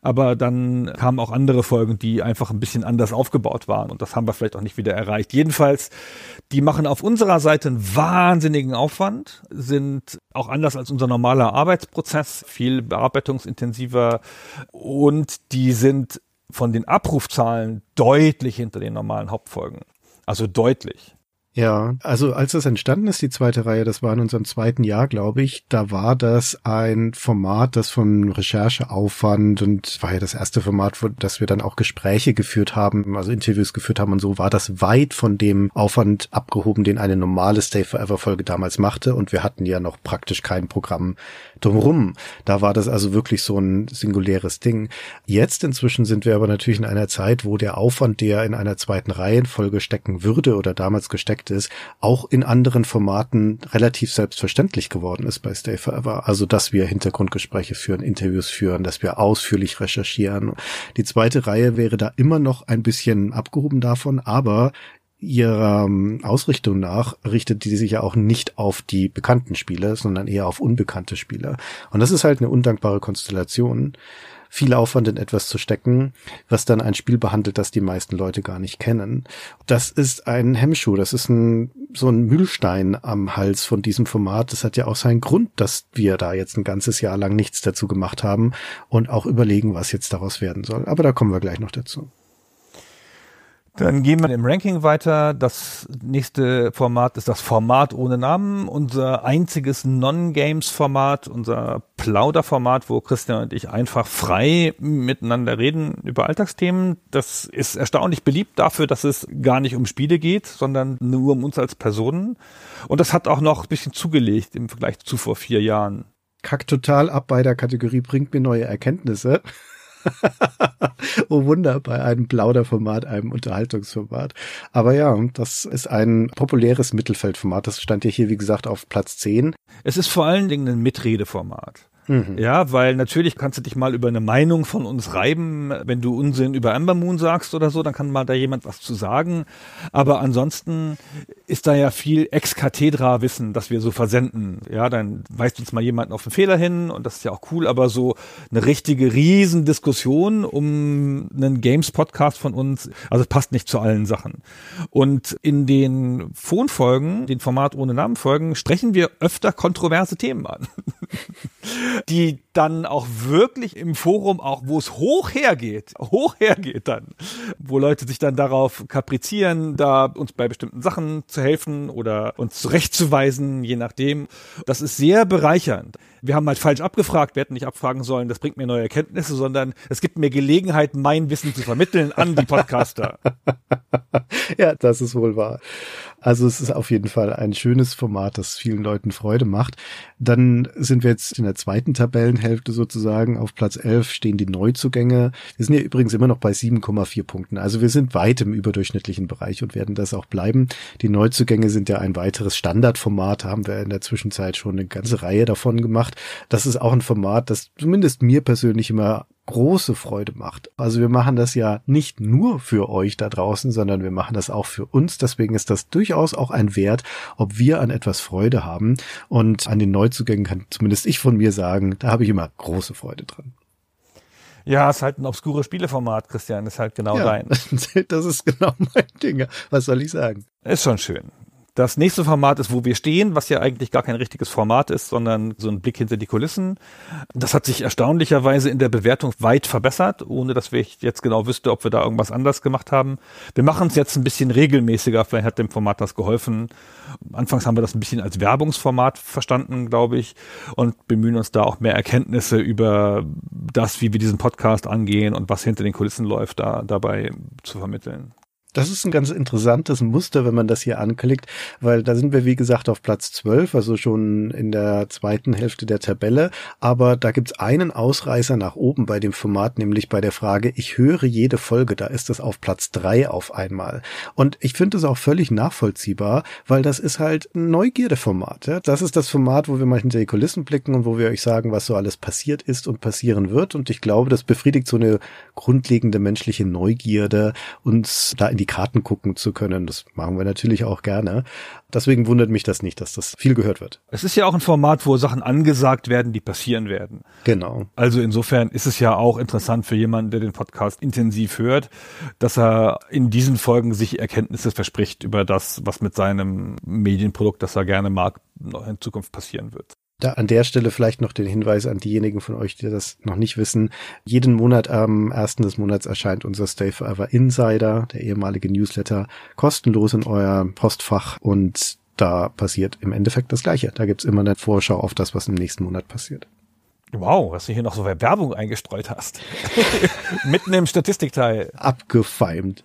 Aber dann kamen auch andere Folgen, die einfach ein bisschen anders aufgebaut waren. Und das haben wir vielleicht auch nicht wieder erreicht. Jedenfalls, die machen auf unserer Seite einen wahnsinnigen Aufwand, sind auch anders als unser normaler Arbeitsprozess, viel bearbeitungsintensiver und die sind von den Abrufzahlen deutlich hinter den normalen Hauptfolgen. Also deutlich. Ja, also als das entstanden ist, die zweite Reihe, das war in unserem zweiten Jahr, glaube ich, da war das ein Format, das von Rechercheaufwand und war ja das erste Format, wo, dass wir dann auch Gespräche geführt haben, also Interviews geführt haben und so, war das weit von dem Aufwand abgehoben, den eine normale Stay Forever Folge damals machte und wir hatten ja noch praktisch kein Programm drumrum. Da war das also wirklich so ein singuläres Ding. Jetzt inzwischen sind wir aber natürlich in einer Zeit, wo der Aufwand, der in einer zweiten Reihenfolge stecken würde oder damals gesteckt ist, auch in anderen Formaten relativ selbstverständlich geworden ist bei Stay Forever. Also, dass wir Hintergrundgespräche führen, Interviews führen, dass wir ausführlich recherchieren. Die zweite Reihe wäre da immer noch ein bisschen abgehoben davon, aber ihrer ähm, Ausrichtung nach richtet die sich ja auch nicht auf die bekannten Spiele, sondern eher auf unbekannte Spiele. Und das ist halt eine undankbare Konstellation viel Aufwand in etwas zu stecken, was dann ein Spiel behandelt, das die meisten Leute gar nicht kennen. Das ist ein Hemmschuh, das ist ein, so ein Mühlstein am Hals von diesem Format. Das hat ja auch seinen Grund, dass wir da jetzt ein ganzes Jahr lang nichts dazu gemacht haben und auch überlegen, was jetzt daraus werden soll. Aber da kommen wir gleich noch dazu. Dann gehen wir im Ranking weiter. Das nächste Format ist das Format ohne Namen, unser einziges Non-Games-Format, unser Plauderformat, wo Christian und ich einfach frei miteinander reden über Alltagsthemen. Das ist erstaunlich beliebt dafür, dass es gar nicht um Spiele geht, sondern nur um uns als Personen. Und das hat auch noch ein bisschen zugelegt im Vergleich zu vor vier Jahren. Kack total ab bei der Kategorie bringt mir neue Erkenntnisse. oh Wunder, bei einem Plauderformat, einem Unterhaltungsformat. Aber ja, das ist ein populäres Mittelfeldformat. Das stand ja hier, wie gesagt, auf Platz 10. Es ist vor allen Dingen ein Mitredeformat. Mhm. Ja, weil natürlich kannst du dich mal über eine Meinung von uns reiben, wenn du Unsinn über Amber Moon sagst oder so, dann kann mal da jemand was zu sagen. Aber ansonsten ist da ja viel ex cathedra Wissen, das wir so versenden. Ja, dann weist uns mal jemand auf einen Fehler hin und das ist ja auch cool, aber so eine richtige Riesendiskussion um einen Games Podcast von uns, also passt nicht zu allen Sachen. Und in den Phonfolgen, den Format ohne Namen Folgen, sprechen wir öfter kontroverse Themen an. die dann auch wirklich im Forum, auch wo es hoch hergeht, hoch hergeht dann, wo Leute sich dann darauf kaprizieren, da uns bei bestimmten Sachen zu helfen oder uns zurechtzuweisen, je nachdem. Das ist sehr bereichernd. Wir haben halt falsch abgefragt, wir hätten nicht abfragen sollen, das bringt mir neue Erkenntnisse, sondern es gibt mir Gelegenheit, mein Wissen zu vermitteln an die Podcaster. ja, das ist wohl wahr. Also es ist auf jeden Fall ein schönes Format, das vielen Leuten Freude macht. Dann sind wir jetzt in der zweiten Tabellenhälfte sozusagen. Auf Platz 11 stehen die Neuzugänge. Wir sind ja übrigens immer noch bei 7,4 Punkten. Also wir sind weit im überdurchschnittlichen Bereich und werden das auch bleiben. Die Neuzugänge sind ja ein weiteres Standardformat, haben wir in der Zwischenzeit schon eine ganze Reihe davon gemacht. Das ist auch ein Format, das zumindest mir persönlich immer große Freude macht. Also wir machen das ja nicht nur für euch da draußen, sondern wir machen das auch für uns. Deswegen ist das durchaus auch ein Wert, ob wir an etwas Freude haben. Und an den Neuzugängen kann zumindest ich von mir sagen, da habe ich immer große Freude dran. Ja, ist halt ein obskures Spieleformat, Christian, ist halt genau ja, dein. Das ist genau mein Ding. Was soll ich sagen? Ist schon schön. Das nächste Format ist, wo wir stehen, was ja eigentlich gar kein richtiges Format ist, sondern so ein Blick hinter die Kulissen. Das hat sich erstaunlicherweise in der Bewertung weit verbessert, ohne dass wir jetzt genau wüsste, ob wir da irgendwas anders gemacht haben. Wir machen es jetzt ein bisschen regelmäßiger, vielleicht hat dem Format das geholfen. Anfangs haben wir das ein bisschen als Werbungsformat verstanden, glaube ich, und bemühen uns da auch mehr Erkenntnisse über das, wie wir diesen Podcast angehen und was hinter den Kulissen läuft, da dabei zu vermitteln. Das ist ein ganz interessantes Muster, wenn man das hier anklickt, weil da sind wir, wie gesagt, auf Platz 12, also schon in der zweiten Hälfte der Tabelle. Aber da gibt's einen Ausreißer nach oben bei dem Format, nämlich bei der Frage, ich höre jede Folge, da ist das auf Platz 3 auf einmal. Und ich finde es auch völlig nachvollziehbar, weil das ist halt ein Neugierdeformat. Ja? Das ist das Format, wo wir mal hinter die Kulissen blicken und wo wir euch sagen, was so alles passiert ist und passieren wird. Und ich glaube, das befriedigt so eine grundlegende menschliche Neugierde, uns da in die Karten gucken zu können. Das machen wir natürlich auch gerne. Deswegen wundert mich das nicht, dass das viel gehört wird. Es ist ja auch ein Format, wo Sachen angesagt werden, die passieren werden. Genau. Also insofern ist es ja auch interessant für jemanden, der den Podcast intensiv hört, dass er in diesen Folgen sich Erkenntnisse verspricht über das, was mit seinem Medienprodukt, das er gerne mag, noch in Zukunft passieren wird. Da an der Stelle vielleicht noch den Hinweis an diejenigen von euch, die das noch nicht wissen. Jeden Monat am ersten des Monats erscheint unser Stay Forever Insider, der ehemalige Newsletter, kostenlos in euer Postfach und da passiert im Endeffekt das Gleiche. Da gibt's immer eine Vorschau auf das, was im nächsten Monat passiert. Wow, dass du hier noch so Werbung eingestreut hast. Mitten im Statistikteil. Abgefeimt.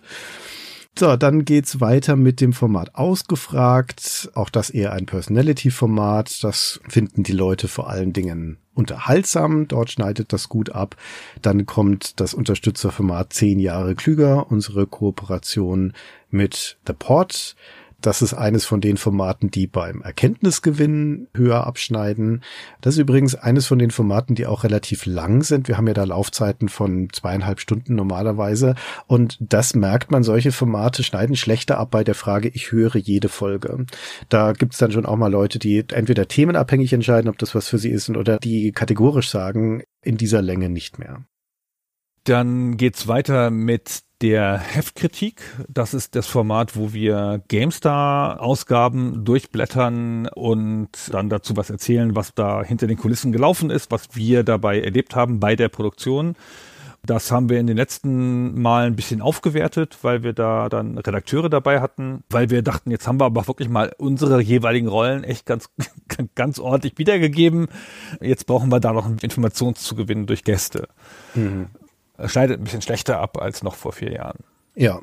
So, dann geht's weiter mit dem Format Ausgefragt. Auch das eher ein Personality-Format. Das finden die Leute vor allen Dingen unterhaltsam. Dort schneidet das gut ab. Dann kommt das Unterstützerformat 10 Jahre klüger, unsere Kooperation mit The Pod. Das ist eines von den Formaten, die beim Erkenntnisgewinn höher abschneiden. Das ist übrigens eines von den Formaten, die auch relativ lang sind. Wir haben ja da Laufzeiten von zweieinhalb Stunden normalerweise. Und das merkt man, solche Formate schneiden schlechter ab bei der Frage, ich höre jede Folge. Da gibt's dann schon auch mal Leute, die entweder themenabhängig entscheiden, ob das was für sie ist, oder die kategorisch sagen, in dieser Länge nicht mehr. Dann geht's weiter mit der Heftkritik. Das ist das Format, wo wir GameStar-Ausgaben durchblättern und dann dazu was erzählen, was da hinter den Kulissen gelaufen ist, was wir dabei erlebt haben bei der Produktion. Das haben wir in den letzten Malen ein bisschen aufgewertet, weil wir da dann Redakteure dabei hatten, weil wir dachten, jetzt haben wir aber wirklich mal unsere jeweiligen Rollen echt ganz, ganz ordentlich wiedergegeben. Jetzt brauchen wir da noch Informationszugewinn durch Gäste. Mhm schneidet ein bisschen schlechter ab als noch vor vier Jahren. Ja,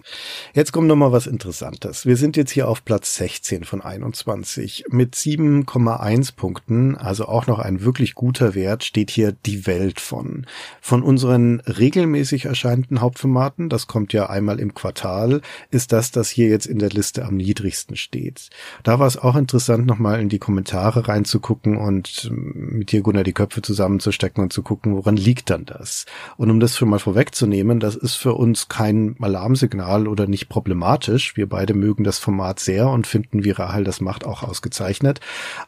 jetzt kommt noch mal was Interessantes. Wir sind jetzt hier auf Platz 16 von 21 mit 7,1 Punkten, also auch noch ein wirklich guter Wert, steht hier die Welt von. Von unseren regelmäßig erscheinenden Hauptformaten, das kommt ja einmal im Quartal, ist das, das hier jetzt in der Liste am niedrigsten steht. Da war es auch interessant, noch mal in die Kommentare reinzugucken und mit dir, Gunnar, die Köpfe zusammenzustecken und zu gucken, woran liegt dann das? Und um das schon mal vorwegzunehmen, das ist für uns kein Alarmsignal Signal oder nicht problematisch. Wir beide mögen das Format sehr und finden, wie Rahel das macht, auch ausgezeichnet.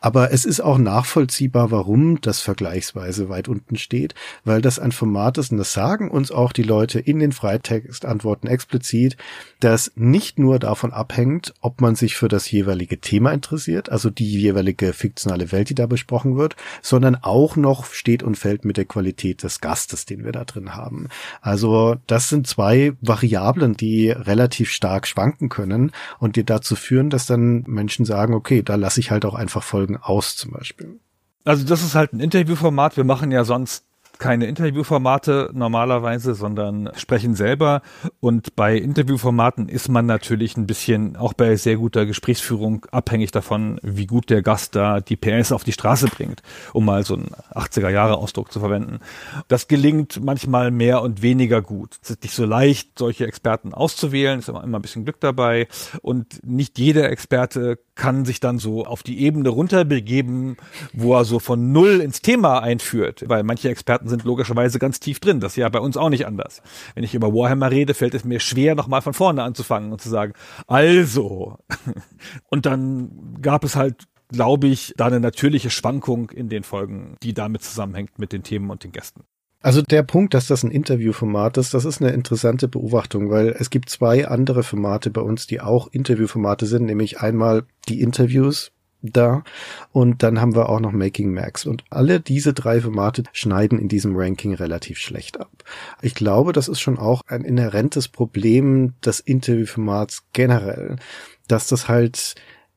Aber es ist auch nachvollziehbar, warum das vergleichsweise weit unten steht, weil das ein Format ist, und das sagen uns auch die Leute in den Freitextantworten explizit, das nicht nur davon abhängt, ob man sich für das jeweilige Thema interessiert, also die jeweilige fiktionale Welt, die da besprochen wird, sondern auch noch steht und fällt mit der Qualität des Gastes, den wir da drin haben. Also das sind zwei Variablen, die die relativ stark schwanken können und die dazu führen, dass dann Menschen sagen, okay, da lasse ich halt auch einfach Folgen aus zum Beispiel. Also das ist halt ein Interviewformat. Wir machen ja sonst keine Interviewformate normalerweise, sondern sprechen selber. Und bei Interviewformaten ist man natürlich ein bisschen auch bei sehr guter Gesprächsführung abhängig davon, wie gut der Gast da die PS auf die Straße bringt, um mal so einen 80er Jahre Ausdruck zu verwenden. Das gelingt manchmal mehr und weniger gut. Es ist nicht so leicht, solche Experten auszuwählen, ist immer, immer ein bisschen Glück dabei. Und nicht jeder Experte kann sich dann so auf die Ebene runterbegeben, wo er so von Null ins Thema einführt, weil manche Experten sind logischerweise ganz tief drin. Das ist ja bei uns auch nicht anders. Wenn ich über Warhammer rede, fällt es mir schwer, nochmal von vorne anzufangen und zu sagen, also. Und dann gab es halt glaube ich, da eine natürliche Schwankung in den Folgen, die damit zusammenhängt mit den Themen und den Gästen. Also der Punkt, dass das ein Interviewformat ist, das ist eine interessante Beobachtung, weil es gibt zwei andere Formate bei uns, die auch Interviewformate sind, nämlich einmal die Interviews da und dann haben wir auch noch Making Max und alle diese drei Formate schneiden in diesem Ranking relativ schlecht ab. Ich glaube, das ist schon auch ein inhärentes Problem des Interviewformats generell, dass das halt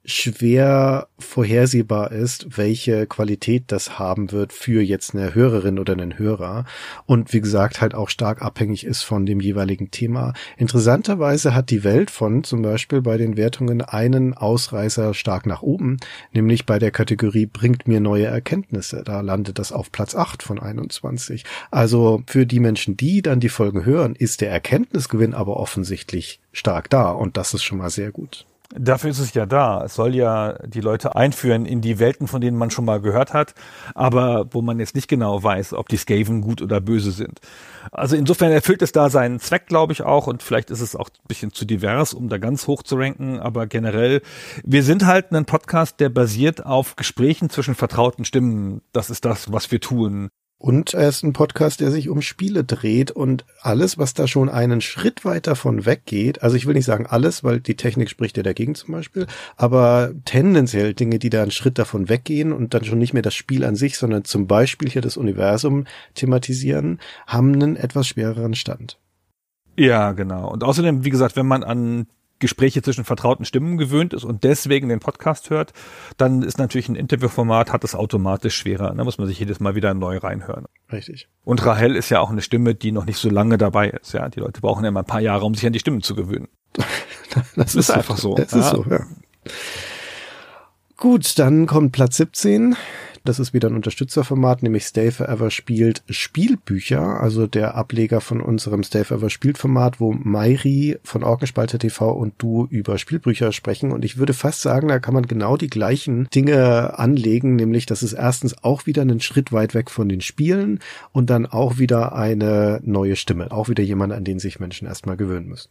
schwer vorhersehbar ist, welche Qualität das haben wird für jetzt eine Hörerin oder einen Hörer und wie gesagt halt auch stark abhängig ist von dem jeweiligen Thema. Interessanterweise hat die Welt von zum Beispiel bei den Wertungen einen Ausreißer stark nach oben, nämlich bei der Kategorie bringt mir neue Erkenntnisse. Da landet das auf Platz 8 von 21. Also für die Menschen, die dann die Folgen hören, ist der Erkenntnisgewinn aber offensichtlich stark da und das ist schon mal sehr gut. Dafür ist es ja da. Es soll ja die Leute einführen in die Welten, von denen man schon mal gehört hat, aber wo man jetzt nicht genau weiß, ob die Skaven gut oder böse sind. Also insofern erfüllt es da seinen Zweck, glaube ich auch, und vielleicht ist es auch ein bisschen zu divers, um da ganz hoch zu ranken, aber generell, wir sind halt ein Podcast, der basiert auf Gesprächen zwischen vertrauten Stimmen. Das ist das, was wir tun. Und er ist ein Podcast, der sich um Spiele dreht und alles, was da schon einen Schritt weiter von weggeht, also ich will nicht sagen alles, weil die Technik spricht ja dagegen zum Beispiel, aber tendenziell Dinge, die da einen Schritt davon weggehen und dann schon nicht mehr das Spiel an sich, sondern zum Beispiel hier das Universum thematisieren, haben einen etwas schwereren Stand. Ja, genau. Und außerdem, wie gesagt, wenn man an Gespräche zwischen vertrauten Stimmen gewöhnt ist und deswegen den Podcast hört, dann ist natürlich ein Interviewformat, hat es automatisch schwerer. Da muss man sich jedes Mal wieder neu reinhören. Richtig. Und Rahel ist ja auch eine Stimme, die noch nicht so lange dabei ist. Ja, die Leute brauchen ja mal ein paar Jahre, um sich an die Stimmen zu gewöhnen. das, ist, ist einfach so. Das ja. ist so, ja. Gut, dann kommt Platz 17. Das ist wieder ein Unterstützerformat, nämlich Stay Forever spielt Spielbücher, also der Ableger von unserem Stay Forever spielt Format, wo Mairi von Orkenspalter TV und du über Spielbücher sprechen. Und ich würde fast sagen, da kann man genau die gleichen Dinge anlegen, nämlich, dass es erstens auch wieder einen Schritt weit weg von den Spielen und dann auch wieder eine neue Stimme, auch wieder jemand, an den sich Menschen erstmal gewöhnen müssen.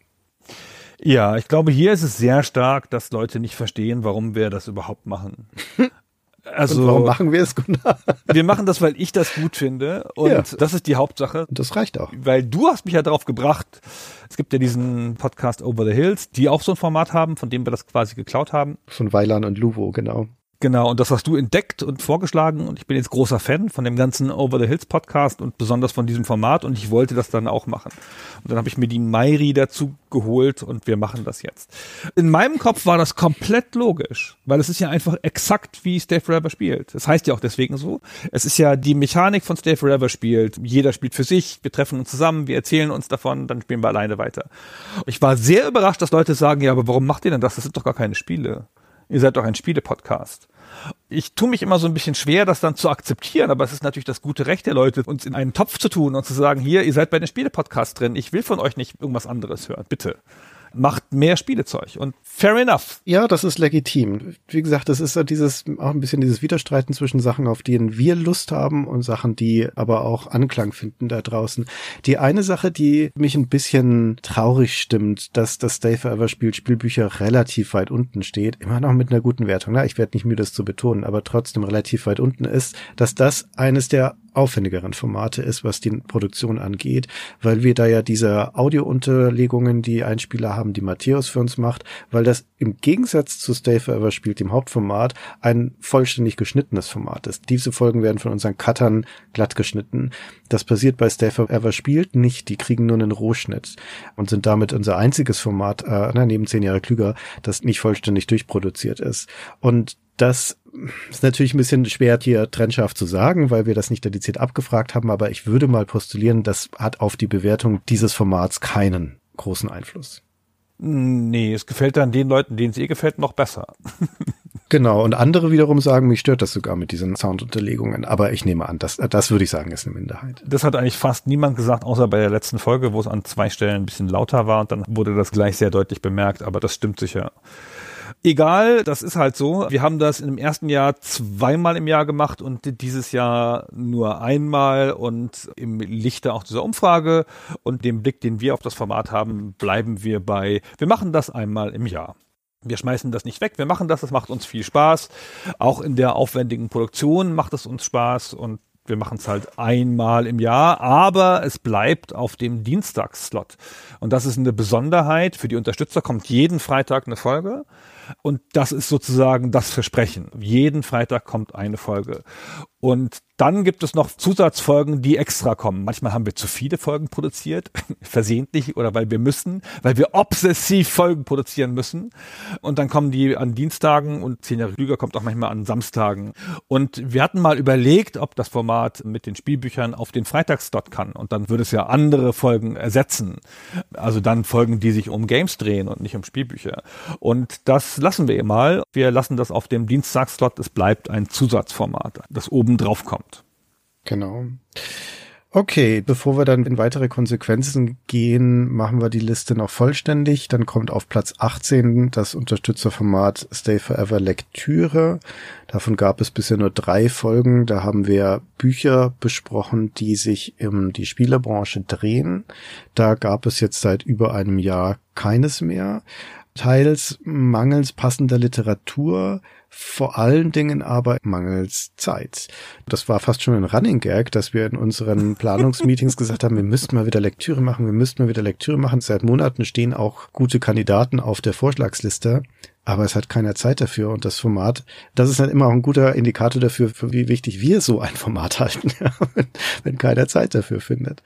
Ja, ich glaube, hier ist es sehr stark, dass Leute nicht verstehen, warum wir das überhaupt machen. Also, und warum machen wir es, Gunnar? wir machen das, weil ich das gut finde und ja. das ist die Hauptsache. Das reicht auch. Weil du hast mich ja darauf gebracht, es gibt ja diesen Podcast Over the Hills, die auch so ein Format haben, von dem wir das quasi geklaut haben. Von Weilan und Luvo, genau. Genau, und das hast du entdeckt und vorgeschlagen und ich bin jetzt großer Fan von dem ganzen Over the Hills Podcast und besonders von diesem Format und ich wollte das dann auch machen. Und dann habe ich mir die Mairi dazu geholt und wir machen das jetzt. In meinem Kopf war das komplett logisch, weil es ist ja einfach exakt wie Stay Forever spielt. Das heißt ja auch deswegen so. Es ist ja die Mechanik von Stay Forever spielt. Jeder spielt für sich, wir treffen uns zusammen, wir erzählen uns davon, dann spielen wir alleine weiter. Ich war sehr überrascht, dass Leute sagen, ja, aber warum macht ihr denn das? Das sind doch gar keine Spiele. Ihr seid doch ein Spiele-Podcast. Ich tue mich immer so ein bisschen schwer, das dann zu akzeptieren, aber es ist natürlich das gute Recht der Leute, uns in einen Topf zu tun und zu sagen, hier, ihr seid bei den Spiele-Podcasts drin, ich will von euch nicht irgendwas anderes hören, bitte macht mehr Spielezeug. Und fair enough. Ja, das ist legitim. Wie gesagt, das ist ja dieses, auch ein bisschen dieses Widerstreiten zwischen Sachen, auf denen wir Lust haben und Sachen, die aber auch Anklang finden da draußen. Die eine Sache, die mich ein bisschen traurig stimmt, dass das Stay Forever Spiel Spielbücher relativ weit unten steht, immer noch mit einer guten Wertung. Na, ich werde nicht müde, das zu betonen, aber trotzdem relativ weit unten ist, dass das eines der aufwendigeren Formate ist, was die Produktion angeht, weil wir da ja diese Audiounterlegungen, die Einspieler haben, die Matthäus für uns macht, weil das im Gegensatz zu Stay Forever spielt, dem Hauptformat, ein vollständig geschnittenes Format ist. Diese Folgen werden von unseren Cuttern glatt geschnitten. Das passiert bei Stay Forever spielt nicht. Die kriegen nur einen Rohschnitt und sind damit unser einziges Format, äh, neben zehn Jahre klüger, das nicht vollständig durchproduziert ist. Und das ist natürlich ein bisschen schwer hier trennscharf zu sagen, weil wir das nicht dediziert abgefragt haben, aber ich würde mal postulieren, das hat auf die Bewertung dieses Formats keinen großen Einfluss. Nee, es gefällt dann den Leuten, denen es eh gefällt, noch besser. genau, und andere wiederum sagen, mich stört das sogar mit diesen Soundunterlegungen. Aber ich nehme an, das, das würde ich sagen, ist eine Minderheit. Das hat eigentlich fast niemand gesagt, außer bei der letzten Folge, wo es an zwei Stellen ein bisschen lauter war und dann wurde das gleich sehr deutlich bemerkt, aber das stimmt sicher. Egal, das ist halt so. Wir haben das im ersten Jahr zweimal im Jahr gemacht und dieses Jahr nur einmal und im Lichte auch dieser Umfrage und dem Blick, den wir auf das Format haben, bleiben wir bei, wir machen das einmal im Jahr. Wir schmeißen das nicht weg, wir machen das, das macht uns viel Spaß. Auch in der aufwendigen Produktion macht es uns Spaß und wir machen es halt einmal im Jahr, aber es bleibt auf dem Dienstagsslot. Und das ist eine Besonderheit. Für die Unterstützer kommt jeden Freitag eine Folge. Und das ist sozusagen das Versprechen. Jeden Freitag kommt eine Folge. Und dann gibt es noch Zusatzfolgen, die extra kommen. Manchmal haben wir zu viele Folgen produziert, versehentlich oder weil wir müssen, weil wir obsessiv Folgen produzieren müssen. Und dann kommen die an Dienstagen und zehn Jahre Lüger kommt auch manchmal an Samstagen. Und wir hatten mal überlegt, ob das Format mit den Spielbüchern auf den Freitagsdot kann. Und dann würde es ja andere Folgen ersetzen. Also dann Folgen, die sich um Games drehen und nicht um Spielbücher. Und das lassen wir mal. Wir lassen das auf dem Dienstagsslot. Es bleibt ein Zusatzformat, das oben drauf kommt. Genau. Okay, bevor wir dann in weitere Konsequenzen gehen, machen wir die Liste noch vollständig. Dann kommt auf Platz 18 das Unterstützerformat Stay Forever Lektüre. Davon gab es bisher nur drei Folgen. Da haben wir Bücher besprochen, die sich um die Spielerbranche drehen. Da gab es jetzt seit über einem Jahr keines mehr. Teils mangels passender Literatur, vor allen Dingen aber mangels Zeit. Das war fast schon ein Running Gag, dass wir in unseren Planungsmeetings gesagt haben, wir müssten mal wieder Lektüre machen, wir müssten mal wieder Lektüre machen. Seit Monaten stehen auch gute Kandidaten auf der Vorschlagsliste, aber es hat keiner Zeit dafür und das Format, das ist dann immer auch ein guter Indikator dafür, für wie wichtig wir so ein Format halten, wenn, wenn keiner Zeit dafür findet.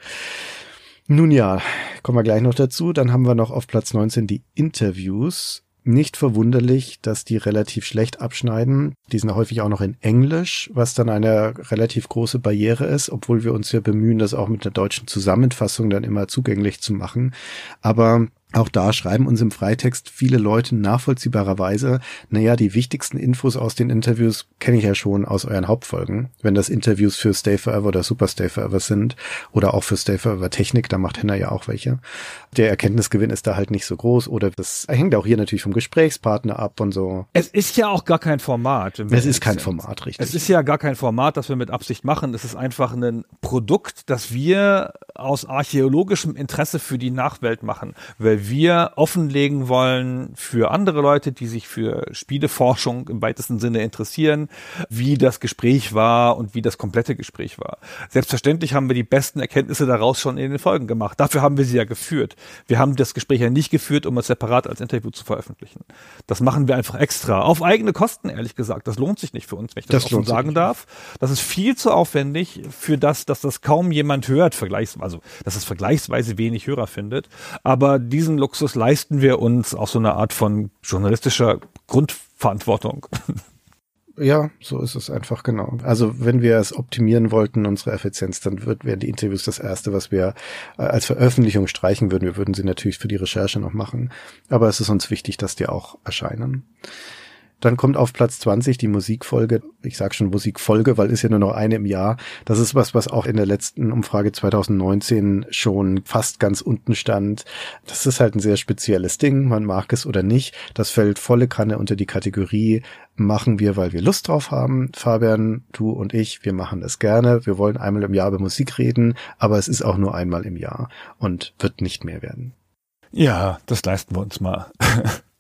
Nun ja, kommen wir gleich noch dazu. Dann haben wir noch auf Platz 19 die Interviews nicht verwunderlich, dass die relativ schlecht abschneiden. Die sind häufig auch noch in Englisch, was dann eine relativ große Barriere ist, obwohl wir uns ja bemühen, das auch mit der deutschen Zusammenfassung dann immer zugänglich zu machen. Aber auch da schreiben uns im Freitext viele Leute nachvollziehbarerweise, naja, die wichtigsten Infos aus den Interviews kenne ich ja schon aus euren Hauptfolgen. Wenn das Interviews für Stay Forever oder Super Stay Forever sind oder auch für Stay Forever Technik, da macht Henna ja auch welche. Der Erkenntnisgewinn ist da halt nicht so groß oder das hängt auch hier natürlich vom Gesprächspartner ab und so. Es ist ja auch gar kein Format. Es ist kein Format, richtig. Es ist ja gar kein Format, das wir mit Absicht machen. Es ist einfach ein Produkt, das wir aus archäologischem Interesse für die Nachwelt machen, weil wir offenlegen wollen für andere Leute, die sich für Spieleforschung im weitesten Sinne interessieren, wie das Gespräch war und wie das komplette Gespräch war. Selbstverständlich haben wir die besten Erkenntnisse daraus schon in den Folgen gemacht. Dafür haben wir sie ja geführt. Wir haben das Gespräch ja nicht geführt, um es separat als Interview zu veröffentlichen. Das machen wir einfach extra. Auf eigene Kosten, ehrlich gesagt. Das lohnt sich nicht für uns, wenn ich das, das offen sagen darf. Das ist viel zu aufwendig für das, dass das kaum jemand hört, vergleichsweise, also, dass es vergleichsweise wenig Hörer findet. Aber diesen diesen Luxus leisten wir uns auch so eine Art von journalistischer Grundverantwortung. Ja, so ist es einfach genau. Also wenn wir es optimieren wollten, unsere Effizienz, dann wird, wären die Interviews das erste, was wir äh, als Veröffentlichung streichen würden. Wir würden sie natürlich für die Recherche noch machen, aber es ist uns wichtig, dass die auch erscheinen. Dann kommt auf Platz 20 die Musikfolge. Ich sage schon Musikfolge, weil ist ja nur noch eine im Jahr. Das ist was, was auch in der letzten Umfrage 2019 schon fast ganz unten stand. Das ist halt ein sehr spezielles Ding. Man mag es oder nicht. Das fällt volle Kanne unter die Kategorie machen wir, weil wir Lust drauf haben. Fabian, du und ich, wir machen es gerne. Wir wollen einmal im Jahr über Musik reden, aber es ist auch nur einmal im Jahr und wird nicht mehr werden. Ja, das leisten wir uns mal.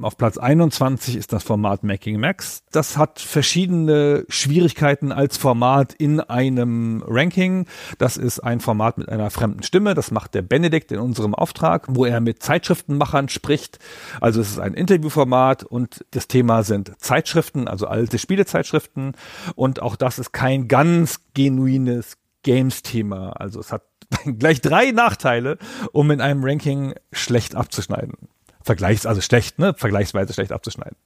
Auf Platz 21 ist das Format Making Max. Das hat verschiedene Schwierigkeiten als Format in einem Ranking. Das ist ein Format mit einer fremden Stimme. Das macht der Benedikt in unserem Auftrag, wo er mit Zeitschriftenmachern spricht. Also es ist ein Interviewformat und das Thema sind Zeitschriften, also alte Spielezeitschriften. Und auch das ist kein ganz genuines Games-Thema. Also es hat gleich drei Nachteile, um in einem Ranking schlecht abzuschneiden vergleichs, also schlecht, ne, vergleichsweise schlecht abzuschneiden.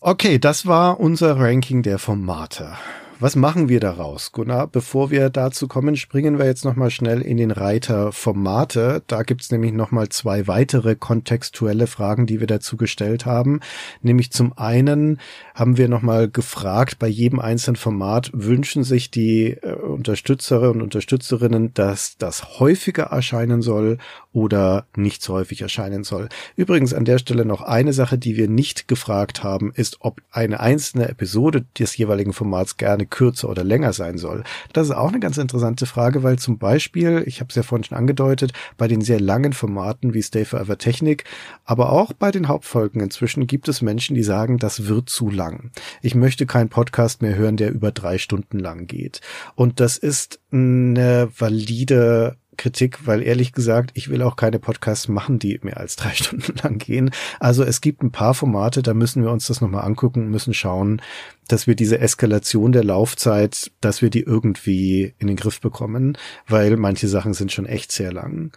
Okay, das war unser Ranking der Formate. Was machen wir daraus, Gunnar? Bevor wir dazu kommen, springen wir jetzt nochmal schnell in den Reiter Formate. Da gibt's nämlich nochmal zwei weitere kontextuelle Fragen, die wir dazu gestellt haben. Nämlich zum einen haben wir nochmal gefragt, bei jedem einzelnen Format wünschen sich die äh, Unterstützer und Unterstützerinnen, dass das häufiger erscheinen soll oder nicht so häufig erscheinen soll. Übrigens an der Stelle noch eine Sache, die wir nicht gefragt haben, ist, ob eine einzelne Episode des jeweiligen Formats gerne kürzer oder länger sein soll. Das ist auch eine ganz interessante Frage, weil zum Beispiel, ich habe es ja vorhin schon angedeutet, bei den sehr langen Formaten wie Stay Forever Technik, aber auch bei den Hauptfolgen inzwischen gibt es Menschen, die sagen, das wird zu lang. Ich möchte keinen Podcast mehr hören, der über drei Stunden lang geht. Und das ist eine valide Kritik, weil ehrlich gesagt, ich will auch keine Podcasts machen, die mehr als drei Stunden lang gehen. Also es gibt ein paar Formate, da müssen wir uns das nochmal angucken, müssen schauen, dass wir diese Eskalation der Laufzeit, dass wir die irgendwie in den Griff bekommen, weil manche Sachen sind schon echt sehr lang.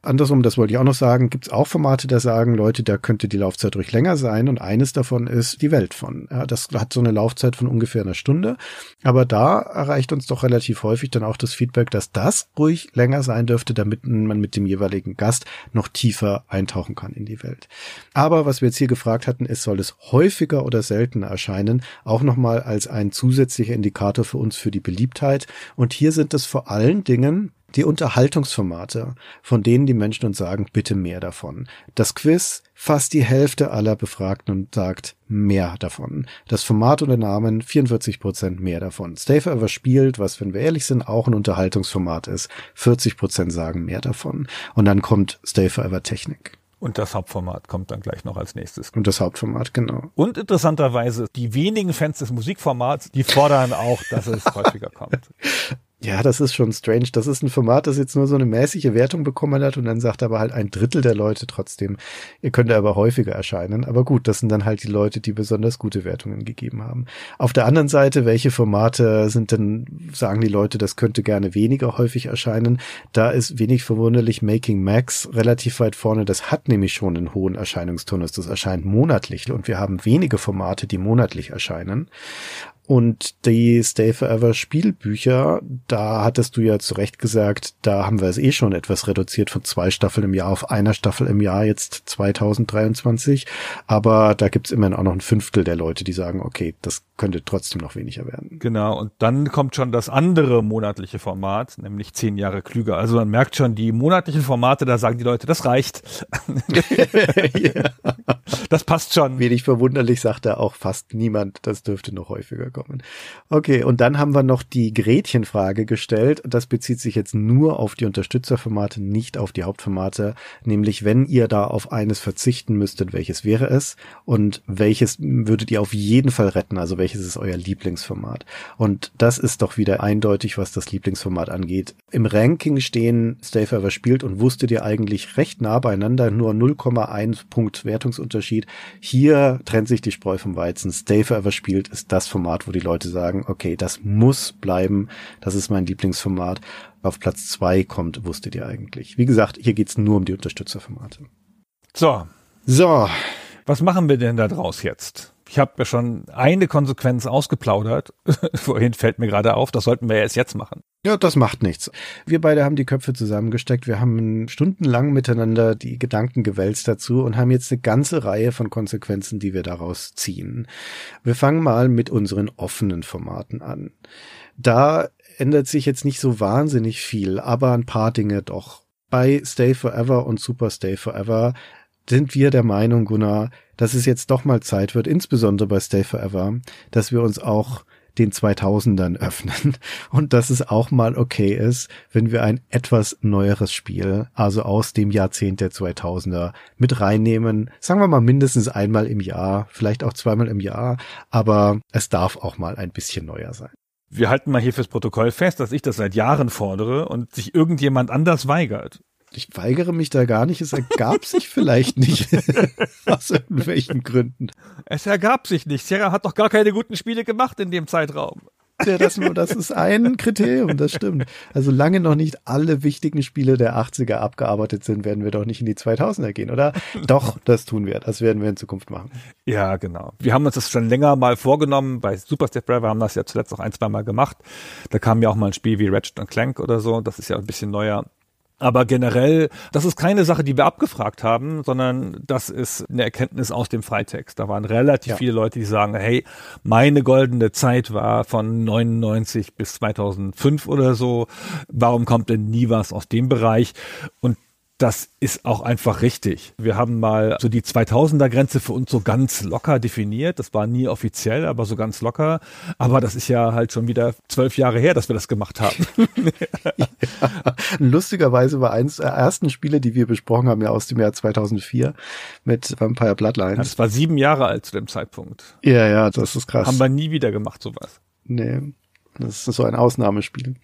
Andersrum, das wollte ich auch noch sagen, gibt es auch Formate, da sagen Leute, da könnte die Laufzeit ruhig länger sein und eines davon ist die Welt von. Ja, das hat so eine Laufzeit von ungefähr einer Stunde, aber da erreicht uns doch relativ häufig dann auch das Feedback, dass das ruhig länger sein dürfte, damit man mit dem jeweiligen Gast noch tiefer eintauchen kann in die Welt. Aber was wir jetzt hier gefragt hatten, ist, soll es häufiger oder seltener erscheinen, auch nochmal als ein zusätzlicher Indikator für uns für die Beliebtheit. Und hier sind es vor allen Dingen die Unterhaltungsformate, von denen die Menschen uns sagen, bitte mehr davon. Das Quiz, fast die Hälfte aller Befragten und sagt mehr davon. Das Format und der Namen 44 Prozent mehr davon. Stay Forever spielt, was, wenn wir ehrlich sind, auch ein Unterhaltungsformat ist. 40 Prozent sagen mehr davon. Und dann kommt Stay Forever Technik. Und das Hauptformat kommt dann gleich noch als nächstes. Und das Hauptformat, genau. Und interessanterweise, die wenigen Fans des Musikformats, die fordern auch, dass es häufiger kommt. Ja, das ist schon strange. Das ist ein Format, das jetzt nur so eine mäßige Wertung bekommen hat und dann sagt aber halt ein Drittel der Leute trotzdem, ihr könnt aber häufiger erscheinen. Aber gut, das sind dann halt die Leute, die besonders gute Wertungen gegeben haben. Auf der anderen Seite, welche Formate sind denn, sagen die Leute, das könnte gerne weniger häufig erscheinen? Da ist wenig verwunderlich Making Max relativ weit vorne. Das hat nämlich schon einen hohen Erscheinungsturnus. Das erscheint monatlich und wir haben wenige Formate, die monatlich erscheinen. Und die Stay Forever Spielbücher, da hattest du ja zu Recht gesagt, da haben wir es eh schon etwas reduziert von zwei Staffeln im Jahr auf einer Staffel im Jahr jetzt 2023. Aber da gibt's immerhin auch noch ein Fünftel der Leute, die sagen, okay, das könnte trotzdem noch weniger werden. Genau. Und dann kommt schon das andere monatliche Format, nämlich zehn Jahre klüger. Also man merkt schon, die monatlichen Formate, da sagen die Leute, das reicht. ja. Das passt schon. Wenig verwunderlich sagt da auch fast niemand, das dürfte noch häufiger kommen. Okay, und dann haben wir noch die Gretchenfrage gestellt. Das bezieht sich jetzt nur auf die Unterstützerformate, nicht auf die Hauptformate. Nämlich, wenn ihr da auf eines verzichten müsstet, welches wäre es? Und welches würdet ihr auf jeden Fall retten? Also welches ist euer Lieblingsformat? Und das ist doch wieder eindeutig, was das Lieblingsformat angeht. Im Ranking stehen Stay Forever spielt und wusstet ihr eigentlich recht nah beieinander, nur 0,1 Punkt Wertungsunterschied. Hier trennt sich die Spreu vom Weizen. Stay Forever spielt ist das Format, wo die Leute sagen, okay, das muss bleiben, das ist mein Lieblingsformat. Auf Platz zwei kommt, wusstet ihr eigentlich. Wie gesagt, hier geht's nur um die Unterstützerformate. So. So. Was machen wir denn da draus jetzt? Ich habe ja schon eine Konsequenz ausgeplaudert. Vorhin fällt mir gerade auf, das sollten wir erst jetzt machen. Ja, das macht nichts. Wir beide haben die Köpfe zusammengesteckt. Wir haben stundenlang miteinander die Gedanken gewälzt dazu und haben jetzt eine ganze Reihe von Konsequenzen, die wir daraus ziehen. Wir fangen mal mit unseren offenen Formaten an. Da ändert sich jetzt nicht so wahnsinnig viel, aber ein paar Dinge doch. Bei Stay Forever und Super Stay Forever sind wir der Meinung, Gunnar, dass es jetzt doch mal Zeit wird, insbesondere bei Stay Forever, dass wir uns auch den 2000ern öffnen und dass es auch mal okay ist, wenn wir ein etwas neueres Spiel, also aus dem Jahrzehnt der 2000er mit reinnehmen. Sagen wir mal mindestens einmal im Jahr, vielleicht auch zweimal im Jahr, aber es darf auch mal ein bisschen neuer sein. Wir halten mal hier fürs Protokoll fest, dass ich das seit Jahren fordere und sich irgendjemand anders weigert ich weigere mich da gar nicht. Es ergab sich vielleicht nicht. Aus irgendwelchen Gründen. Es ergab sich nicht. Sierra hat doch gar keine guten Spiele gemacht in dem Zeitraum. Ja, das, das ist ein Kriterium, das stimmt. Also lange noch nicht alle wichtigen Spiele der 80er abgearbeitet sind, werden wir doch nicht in die 2000er gehen, oder? Doch, das tun wir. Das werden wir in Zukunft machen. Ja, genau. Wir haben uns das schon länger mal vorgenommen. Bei Super Step Forever haben das ja zuletzt auch ein, zwei Mal gemacht. Da kam ja auch mal ein Spiel wie Ratchet Clank oder so. Das ist ja ein bisschen neuer. Aber generell, das ist keine Sache, die wir abgefragt haben, sondern das ist eine Erkenntnis aus dem Freitext. Da waren relativ ja. viele Leute, die sagen, hey, meine goldene Zeit war von 99 bis 2005 oder so. Warum kommt denn nie was aus dem Bereich? Und das ist auch einfach richtig. Wir haben mal so die 2000er Grenze für uns so ganz locker definiert. Das war nie offiziell, aber so ganz locker. Aber das ist ja halt schon wieder zwölf Jahre her, dass wir das gemacht haben. ja. Lustigerweise war eins der ersten Spiele, die wir besprochen haben, ja aus dem Jahr 2004 mit Vampire Bloodlines. Das war sieben Jahre alt zu dem Zeitpunkt. Ja, ja, das ist krass. Haben wir nie wieder gemacht, sowas. Nee, das ist so ein Ausnahmespiel.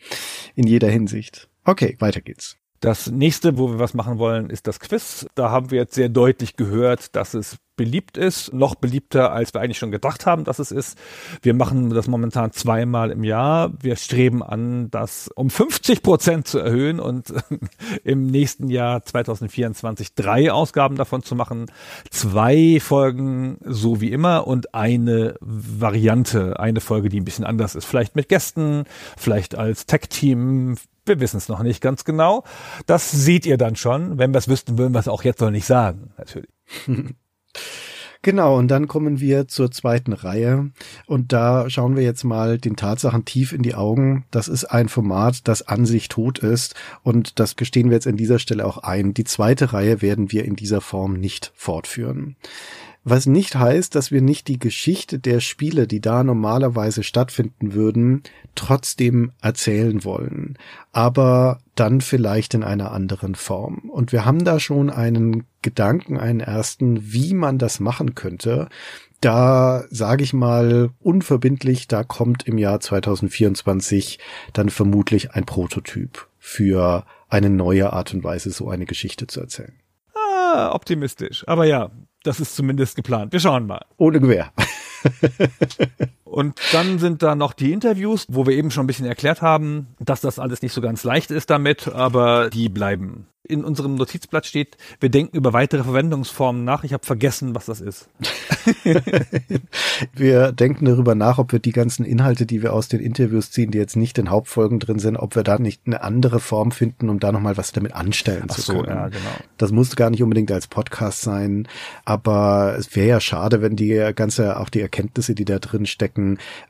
In jeder Hinsicht. Okay, weiter geht's. Das nächste, wo wir was machen wollen, ist das Quiz. Da haben wir jetzt sehr deutlich gehört, dass es beliebt ist, noch beliebter, als wir eigentlich schon gedacht haben, dass es ist. Wir machen das momentan zweimal im Jahr. Wir streben an, das um 50 Prozent zu erhöhen und im nächsten Jahr 2024 drei Ausgaben davon zu machen. Zwei Folgen so wie immer und eine Variante, eine Folge, die ein bisschen anders ist. Vielleicht mit Gästen, vielleicht als Tech-Team, wir wissen es noch nicht ganz genau. Das seht ihr dann schon. Wenn wir es wüssten, würden wir es auch jetzt noch nicht sagen, natürlich. Genau, und dann kommen wir zur zweiten Reihe. Und da schauen wir jetzt mal den Tatsachen tief in die Augen. Das ist ein Format, das an sich tot ist. Und das gestehen wir jetzt an dieser Stelle auch ein. Die zweite Reihe werden wir in dieser Form nicht fortführen. Was nicht heißt, dass wir nicht die Geschichte der Spiele, die da normalerweise stattfinden würden, trotzdem erzählen wollen. Aber dann vielleicht in einer anderen Form. Und wir haben da schon einen Gedanken, einen ersten, wie man das machen könnte. Da sage ich mal unverbindlich, da kommt im Jahr 2024 dann vermutlich ein Prototyp für eine neue Art und Weise, so eine Geschichte zu erzählen. Ah, optimistisch. Aber ja, das ist zumindest geplant. Wir schauen mal. Ohne Gewehr. Und dann sind da noch die Interviews, wo wir eben schon ein bisschen erklärt haben, dass das alles nicht so ganz leicht ist damit, aber die bleiben in unserem Notizblatt steht, wir denken über weitere Verwendungsformen nach. Ich habe vergessen, was das ist. wir denken darüber nach, ob wir die ganzen Inhalte, die wir aus den Interviews ziehen, die jetzt nicht in Hauptfolgen drin sind, ob wir da nicht eine andere Form finden, um da nochmal was damit anstellen Ach zu können. So, ja, genau. Das muss gar nicht unbedingt als Podcast sein, aber es wäre ja schade, wenn die ganze, auch die Erkenntnisse, die da drin stecken,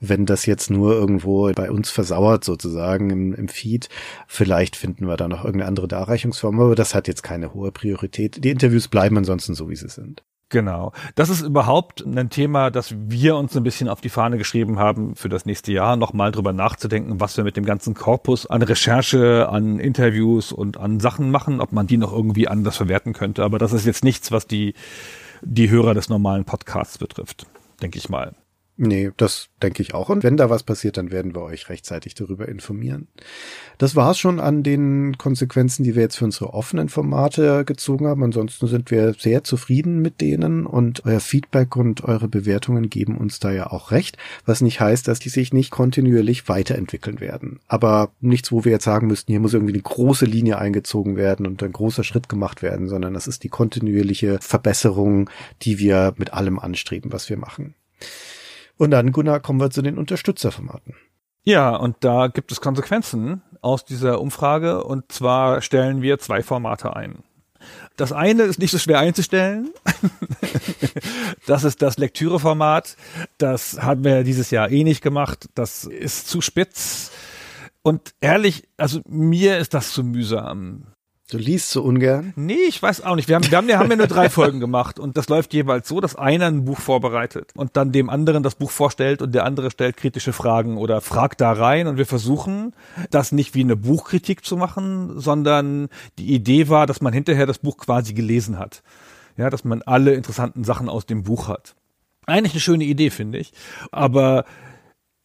wenn das jetzt nur irgendwo bei uns versauert sozusagen im, im Feed. Vielleicht finden wir da noch irgendeine andere Darreichungsform aber das hat jetzt keine hohe Priorität. Die Interviews bleiben ansonsten so, wie sie sind. Genau. Das ist überhaupt ein Thema, das wir uns ein bisschen auf die Fahne geschrieben haben für das nächste Jahr, nochmal drüber nachzudenken, was wir mit dem ganzen Korpus an Recherche, an Interviews und an Sachen machen, ob man die noch irgendwie anders verwerten könnte. Aber das ist jetzt nichts, was die, die Hörer des normalen Podcasts betrifft, denke ich mal. Nee, das denke ich auch. Und wenn da was passiert, dann werden wir euch rechtzeitig darüber informieren. Das war's schon an den Konsequenzen, die wir jetzt für unsere offenen Formate gezogen haben. Ansonsten sind wir sehr zufrieden mit denen und euer Feedback und eure Bewertungen geben uns da ja auch recht, was nicht heißt, dass die sich nicht kontinuierlich weiterentwickeln werden. Aber nichts, wo wir jetzt sagen müssten, hier muss irgendwie eine große Linie eingezogen werden und ein großer Schritt gemacht werden, sondern das ist die kontinuierliche Verbesserung, die wir mit allem anstreben, was wir machen. Und dann, Gunnar, kommen wir zu den Unterstützerformaten. Ja, und da gibt es Konsequenzen aus dieser Umfrage. Und zwar stellen wir zwei Formate ein. Das eine ist nicht so schwer einzustellen. das ist das Lektüreformat. Das haben wir dieses Jahr eh nicht gemacht. Das ist zu spitz. Und ehrlich, also mir ist das zu mühsam. Du liest so ungern? Nee, ich weiß auch nicht. Wir haben, wir haben, wir haben ja nur drei Folgen gemacht und das läuft jeweils so, dass einer ein Buch vorbereitet und dann dem anderen das Buch vorstellt und der andere stellt kritische Fragen oder fragt da rein und wir versuchen, das nicht wie eine Buchkritik zu machen, sondern die Idee war, dass man hinterher das Buch quasi gelesen hat. Ja, dass man alle interessanten Sachen aus dem Buch hat. Eigentlich eine schöne Idee, finde ich. Aber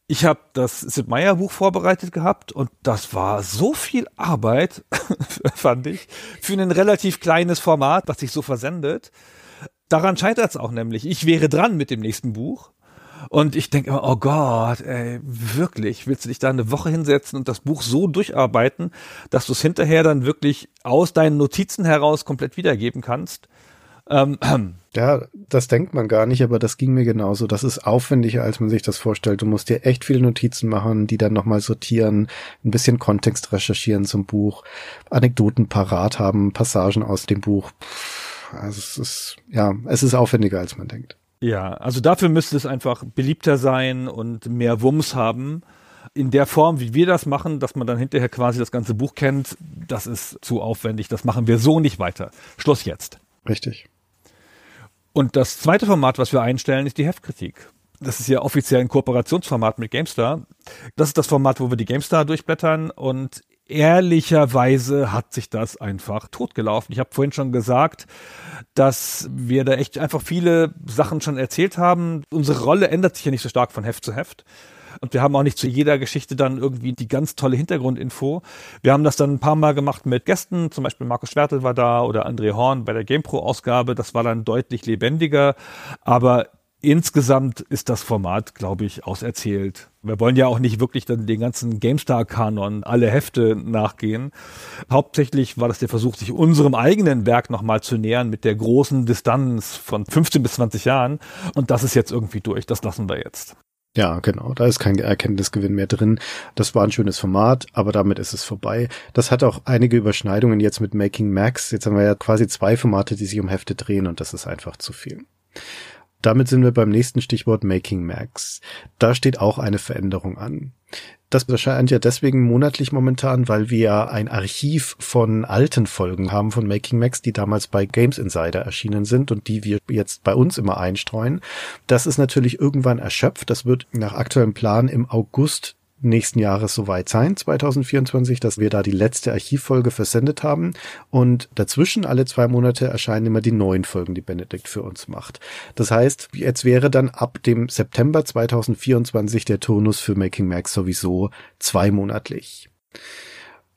ich habe das Sid Meier Buch vorbereitet gehabt und das war so viel Arbeit, fand ich, für ein relativ kleines Format, was sich so versendet. Daran scheitert es auch nämlich. Ich wäre dran mit dem nächsten Buch Und ich denke immer, oh Gott, ey, wirklich, willst du dich da eine Woche hinsetzen und das Buch so durcharbeiten, dass du es hinterher dann wirklich aus deinen Notizen heraus komplett wiedergeben kannst? Ähm, ja, das denkt man gar nicht, aber das ging mir genauso. Das ist aufwendiger, als man sich das vorstellt. Du musst dir echt viele Notizen machen, die dann nochmal sortieren, ein bisschen Kontext recherchieren zum Buch, Anekdoten parat haben, Passagen aus dem Buch. Also es ist, ja, es ist aufwendiger, als man denkt. Ja, also dafür müsste es einfach beliebter sein und mehr Wumms haben. In der Form, wie wir das machen, dass man dann hinterher quasi das ganze Buch kennt, das ist zu aufwendig. Das machen wir so nicht weiter. Schluss jetzt. Richtig. Und das zweite Format, was wir einstellen, ist die Heftkritik. Das ist ja offiziell ein Kooperationsformat mit GameStar. Das ist das Format, wo wir die GameStar durchblättern und ehrlicherweise hat sich das einfach totgelaufen. Ich habe vorhin schon gesagt, dass wir da echt einfach viele Sachen schon erzählt haben. Unsere Rolle ändert sich ja nicht so stark von Heft zu Heft. Und wir haben auch nicht zu jeder Geschichte dann irgendwie die ganz tolle Hintergrundinfo. Wir haben das dann ein paar Mal gemacht mit Gästen, zum Beispiel Markus Schwertel war da oder André Horn bei der GamePro-Ausgabe. Das war dann deutlich lebendiger. Aber insgesamt ist das Format, glaube ich, auserzählt. Wir wollen ja auch nicht wirklich dann den ganzen GameStar-Kanon, alle Hefte nachgehen. Hauptsächlich war das der Versuch, sich unserem eigenen Werk nochmal zu nähern mit der großen Distanz von 15 bis 20 Jahren. Und das ist jetzt irgendwie durch. Das lassen wir jetzt. Ja, genau. Da ist kein Erkenntnisgewinn mehr drin. Das war ein schönes Format, aber damit ist es vorbei. Das hat auch einige Überschneidungen jetzt mit Making Max. Jetzt haben wir ja quasi zwei Formate, die sich um Hefte drehen und das ist einfach zu viel. Damit sind wir beim nächsten Stichwort Making Max. Da steht auch eine Veränderung an. Das erscheint ja deswegen monatlich momentan, weil wir ein Archiv von alten Folgen haben von Making Max, die damals bei Games Insider erschienen sind und die wir jetzt bei uns immer einstreuen. Das ist natürlich irgendwann erschöpft. Das wird nach aktuellem Plan im August nächsten Jahres soweit sein, 2024, dass wir da die letzte Archivfolge versendet haben. Und dazwischen alle zwei Monate erscheinen immer die neuen Folgen, die Benedikt für uns macht. Das heißt, jetzt wäre dann ab dem September 2024 der Turnus für Making Max sowieso zweimonatlich.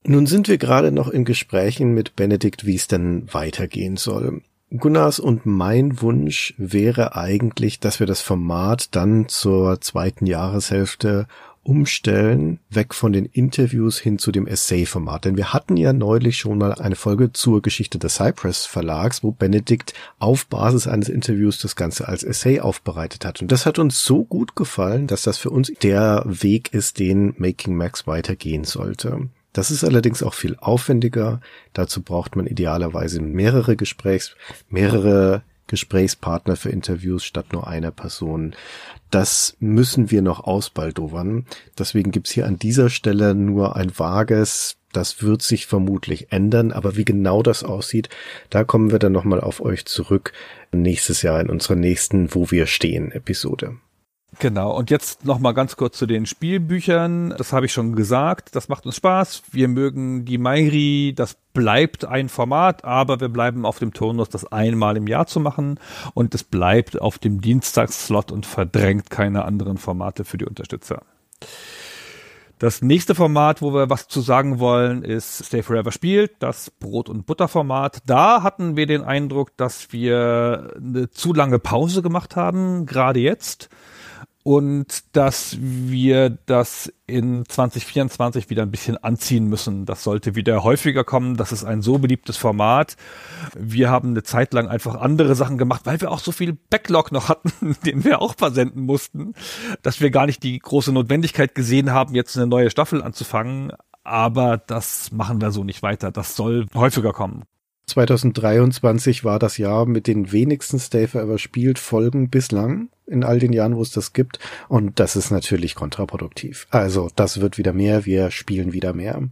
Nun sind wir gerade noch in Gesprächen mit Benedikt, wie es denn weitergehen soll. Gunnars und mein Wunsch wäre eigentlich, dass wir das Format dann zur zweiten Jahreshälfte umstellen, weg von den Interviews hin zu dem Essay-Format. Denn wir hatten ja neulich schon mal eine Folge zur Geschichte des Cypress Verlags, wo Benedikt auf Basis eines Interviews das Ganze als Essay aufbereitet hat. Und das hat uns so gut gefallen, dass das für uns der Weg ist, den Making Max weitergehen sollte. Das ist allerdings auch viel aufwendiger. Dazu braucht man idealerweise mehrere Gesprächs, mehrere Gesprächspartner für Interviews statt nur einer Person. Das müssen wir noch ausbaldowern. Deswegen gibt's hier an dieser Stelle nur ein vages, das wird sich vermutlich ändern, aber wie genau das aussieht, da kommen wir dann nochmal auf euch zurück nächstes Jahr in unserer nächsten Wo wir stehen Episode. Genau, und jetzt nochmal ganz kurz zu den Spielbüchern. Das habe ich schon gesagt, das macht uns Spaß. Wir mögen die Mairi, das bleibt ein Format, aber wir bleiben auf dem Turnus, das einmal im Jahr zu machen. Und es bleibt auf dem Dienstagsslot und verdrängt keine anderen Formate für die Unterstützer. Das nächste Format, wo wir was zu sagen wollen, ist Stay Forever spielt, das Brot- und Butterformat. Da hatten wir den Eindruck, dass wir eine zu lange Pause gemacht haben, gerade jetzt und dass wir das in 2024 wieder ein bisschen anziehen müssen. Das sollte wieder häufiger kommen. Das ist ein so beliebtes Format. Wir haben eine Zeit lang einfach andere Sachen gemacht, weil wir auch so viel Backlog noch hatten, den wir auch versenden mussten, dass wir gar nicht die große Notwendigkeit gesehen haben, jetzt eine neue Staffel anzufangen. Aber das machen wir so nicht weiter. Das soll häufiger kommen. 2023 war das Jahr mit den wenigsten Stay Forever spielt Folgen bislang in all den Jahren, wo es das gibt. Und das ist natürlich kontraproduktiv. Also das wird wieder mehr, wir spielen wieder mehr.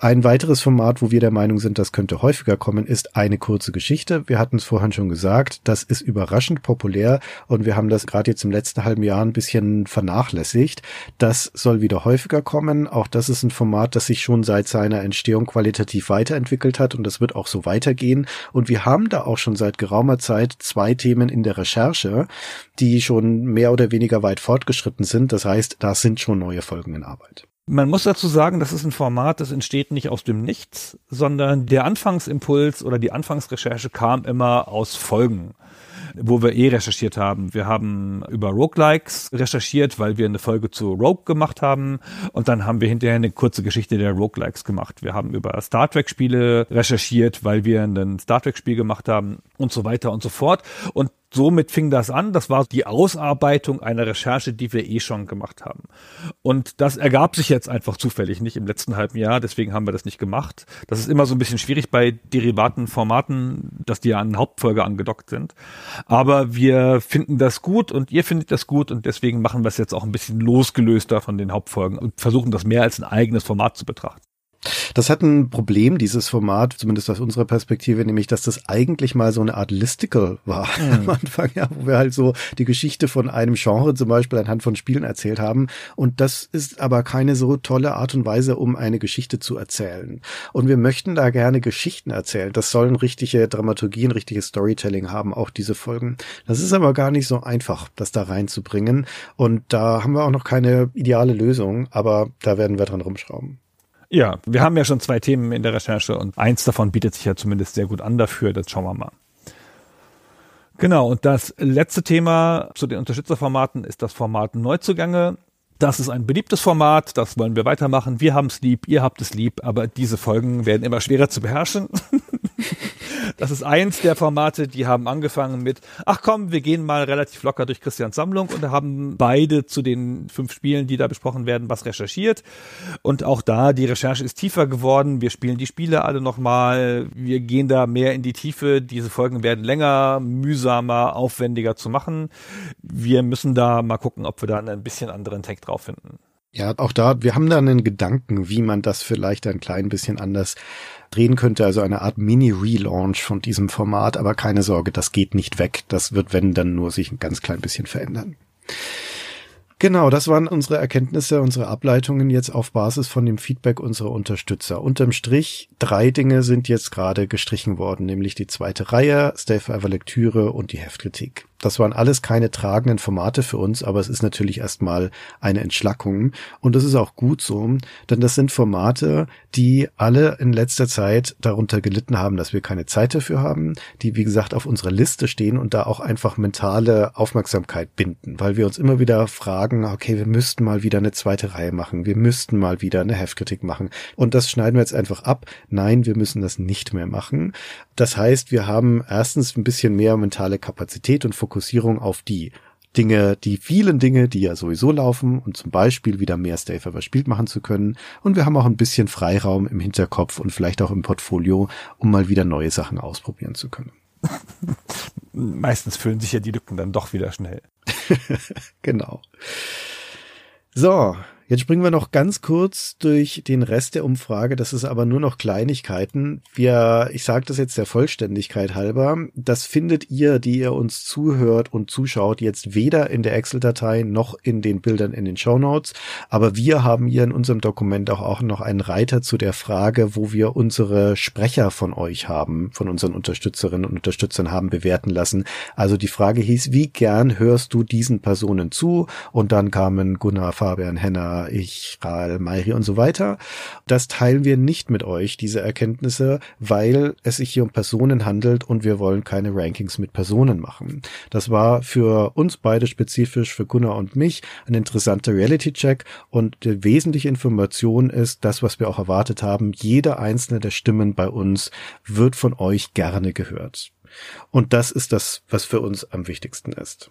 Ein weiteres Format, wo wir der Meinung sind, das könnte häufiger kommen, ist eine kurze Geschichte. Wir hatten es vorhin schon gesagt, das ist überraschend populär und wir haben das gerade jetzt im letzten halben Jahr ein bisschen vernachlässigt. Das soll wieder häufiger kommen. Auch das ist ein Format, das sich schon seit seiner Entstehung qualitativ weiterentwickelt hat und das wird auch so weitergehen. Und wir haben da auch schon seit geraumer Zeit zwei Themen in der Recherche, die schon mehr oder weniger weit fortgeschritten sind. Das heißt, da sind schon neue Folgen in Arbeit. Man muss dazu sagen, das ist ein Format, das entsteht nicht aus dem Nichts, sondern der Anfangsimpuls oder die Anfangsrecherche kam immer aus Folgen. wo wir eh recherchiert haben. Wir haben über Roguelikes recherchiert, weil wir eine Folge zu Rogue gemacht haben und dann haben wir hinterher eine kurze Geschichte der Roguelikes gemacht. Wir haben über Star Trek Spiele recherchiert, weil wir ein Star Trek Spiel gemacht haben und so weiter und so fort. Und somit fing das an. Das war die Ausarbeitung einer Recherche, die wir eh schon gemacht haben. Und das ergab sich jetzt einfach zufällig nicht im letzten halben Jahr. Deswegen haben wir das nicht gemacht. Das ist immer so ein bisschen schwierig bei derivaten Formaten, dass die an Hauptfolge angedockt sind. Aber wir finden das gut und ihr findet das gut und deswegen machen wir es jetzt auch ein bisschen losgelöster von den Hauptfolgen und versuchen das mehr als ein eigenes Format zu betrachten. Das hat ein Problem, dieses Format, zumindest aus unserer Perspektive, nämlich, dass das eigentlich mal so eine Art Listicle war mhm. am Anfang, ja, wo wir halt so die Geschichte von einem Genre zum Beispiel anhand von Spielen erzählt haben. Und das ist aber keine so tolle Art und Weise, um eine Geschichte zu erzählen. Und wir möchten da gerne Geschichten erzählen. Das sollen richtige Dramaturgie, ein richtiges Storytelling haben, auch diese Folgen. Das ist aber gar nicht so einfach, das da reinzubringen. Und da haben wir auch noch keine ideale Lösung, aber da werden wir dran rumschrauben. Ja, wir haben ja schon zwei Themen in der Recherche und eins davon bietet sich ja zumindest sehr gut an dafür. Das schauen wir mal. Genau, und das letzte Thema zu den Unterstützerformaten ist das Format Neuzugänge. Das ist ein beliebtes Format, das wollen wir weitermachen. Wir haben es lieb, ihr habt es lieb, aber diese Folgen werden immer schwerer zu beherrschen. Das ist eins der Formate, die haben angefangen mit, ach komm, wir gehen mal relativ locker durch Christians Sammlung und haben beide zu den fünf Spielen, die da besprochen werden, was recherchiert. Und auch da, die Recherche ist tiefer geworden. Wir spielen die Spiele alle nochmal. Wir gehen da mehr in die Tiefe. Diese Folgen werden länger, mühsamer, aufwendiger zu machen. Wir müssen da mal gucken, ob wir da ein bisschen anderen Tag drauf finden. Ja, auch da, wir haben da einen Gedanken, wie man das vielleicht ein klein bisschen anders drehen könnte, also eine Art Mini-Relaunch von diesem Format, aber keine Sorge, das geht nicht weg. Das wird, wenn, dann nur sich ein ganz klein bisschen verändern. Genau, das waren unsere Erkenntnisse, unsere Ableitungen jetzt auf Basis von dem Feedback unserer Unterstützer. Unterm Strich, drei Dinge sind jetzt gerade gestrichen worden, nämlich die zweite Reihe, Stay Forever Lektüre und die Heftkritik. Das waren alles keine tragenden Formate für uns, aber es ist natürlich erstmal eine Entschlackung. Und das ist auch gut so, denn das sind Formate, die alle in letzter Zeit darunter gelitten haben, dass wir keine Zeit dafür haben, die, wie gesagt, auf unserer Liste stehen und da auch einfach mentale Aufmerksamkeit binden, weil wir uns immer wieder fragen, okay, wir müssten mal wieder eine zweite Reihe machen, wir müssten mal wieder eine Heftkritik machen. Und das schneiden wir jetzt einfach ab. Nein, wir müssen das nicht mehr machen. Das heißt, wir haben erstens ein bisschen mehr mentale Kapazität und Fokussierung auf die Dinge, die vielen Dinge, die ja sowieso laufen und zum Beispiel wieder mehr Stay Forever spielt machen zu können. Und wir haben auch ein bisschen Freiraum im Hinterkopf und vielleicht auch im Portfolio, um mal wieder neue Sachen ausprobieren zu können. Meistens füllen sich ja die Lücken dann doch wieder schnell. genau. So, Jetzt springen wir noch ganz kurz durch den Rest der Umfrage. Das ist aber nur noch Kleinigkeiten. Wir, ich sage das jetzt der Vollständigkeit halber, das findet ihr, die ihr uns zuhört und zuschaut, jetzt weder in der Excel-Datei noch in den Bildern in den Show Notes. Aber wir haben hier in unserem Dokument auch, auch noch einen Reiter zu der Frage, wo wir unsere Sprecher von euch haben, von unseren Unterstützerinnen und Unterstützern haben bewerten lassen. Also die Frage hieß, wie gern hörst du diesen Personen zu? Und dann kamen Gunnar, Fabian, Ich, Rahl, Mairi und so weiter. Das teilen wir nicht mit euch, diese Erkenntnisse, weil es sich hier um Personen handelt und wir wollen keine Rankings mit Personen machen. Das war für uns beide spezifisch, für Gunnar und mich, ein interessanter Reality-Check und die wesentliche Information ist das, was wir auch erwartet haben. Jede einzelne der Stimmen bei uns wird von euch gerne gehört. Und das ist das, was für uns am wichtigsten ist.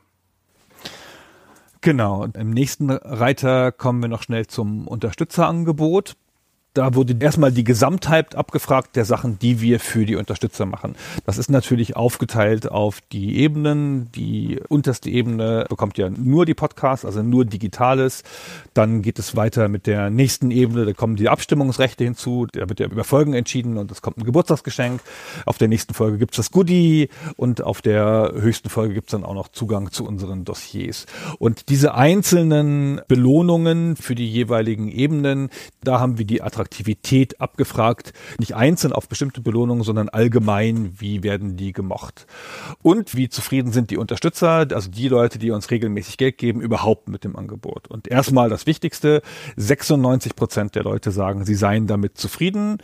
Genau. Im nächsten Reiter kommen wir noch schnell zum Unterstützerangebot. Da wurde erstmal die Gesamtheit abgefragt der Sachen, die wir für die Unterstützer machen. Das ist natürlich aufgeteilt auf die Ebenen. Die unterste Ebene bekommt ja nur die Podcasts, also nur Digitales. Dann geht es weiter mit der nächsten Ebene. Da kommen die Abstimmungsrechte hinzu. Da wird ja über Folgen entschieden und es kommt ein Geburtstagsgeschenk. Auf der nächsten Folge gibt es das Goodie und auf der höchsten Folge gibt es dann auch noch Zugang zu unseren Dossiers. Und diese einzelnen Belohnungen für die jeweiligen Ebenen, da haben wir die Attraktion Attraktivität abgefragt, nicht einzeln auf bestimmte Belohnungen, sondern allgemein, wie werden die gemocht. Und wie zufrieden sind die Unterstützer, also die Leute, die uns regelmäßig Geld geben, überhaupt mit dem Angebot. Und erstmal das Wichtigste, 96 Prozent der Leute sagen, sie seien damit zufrieden.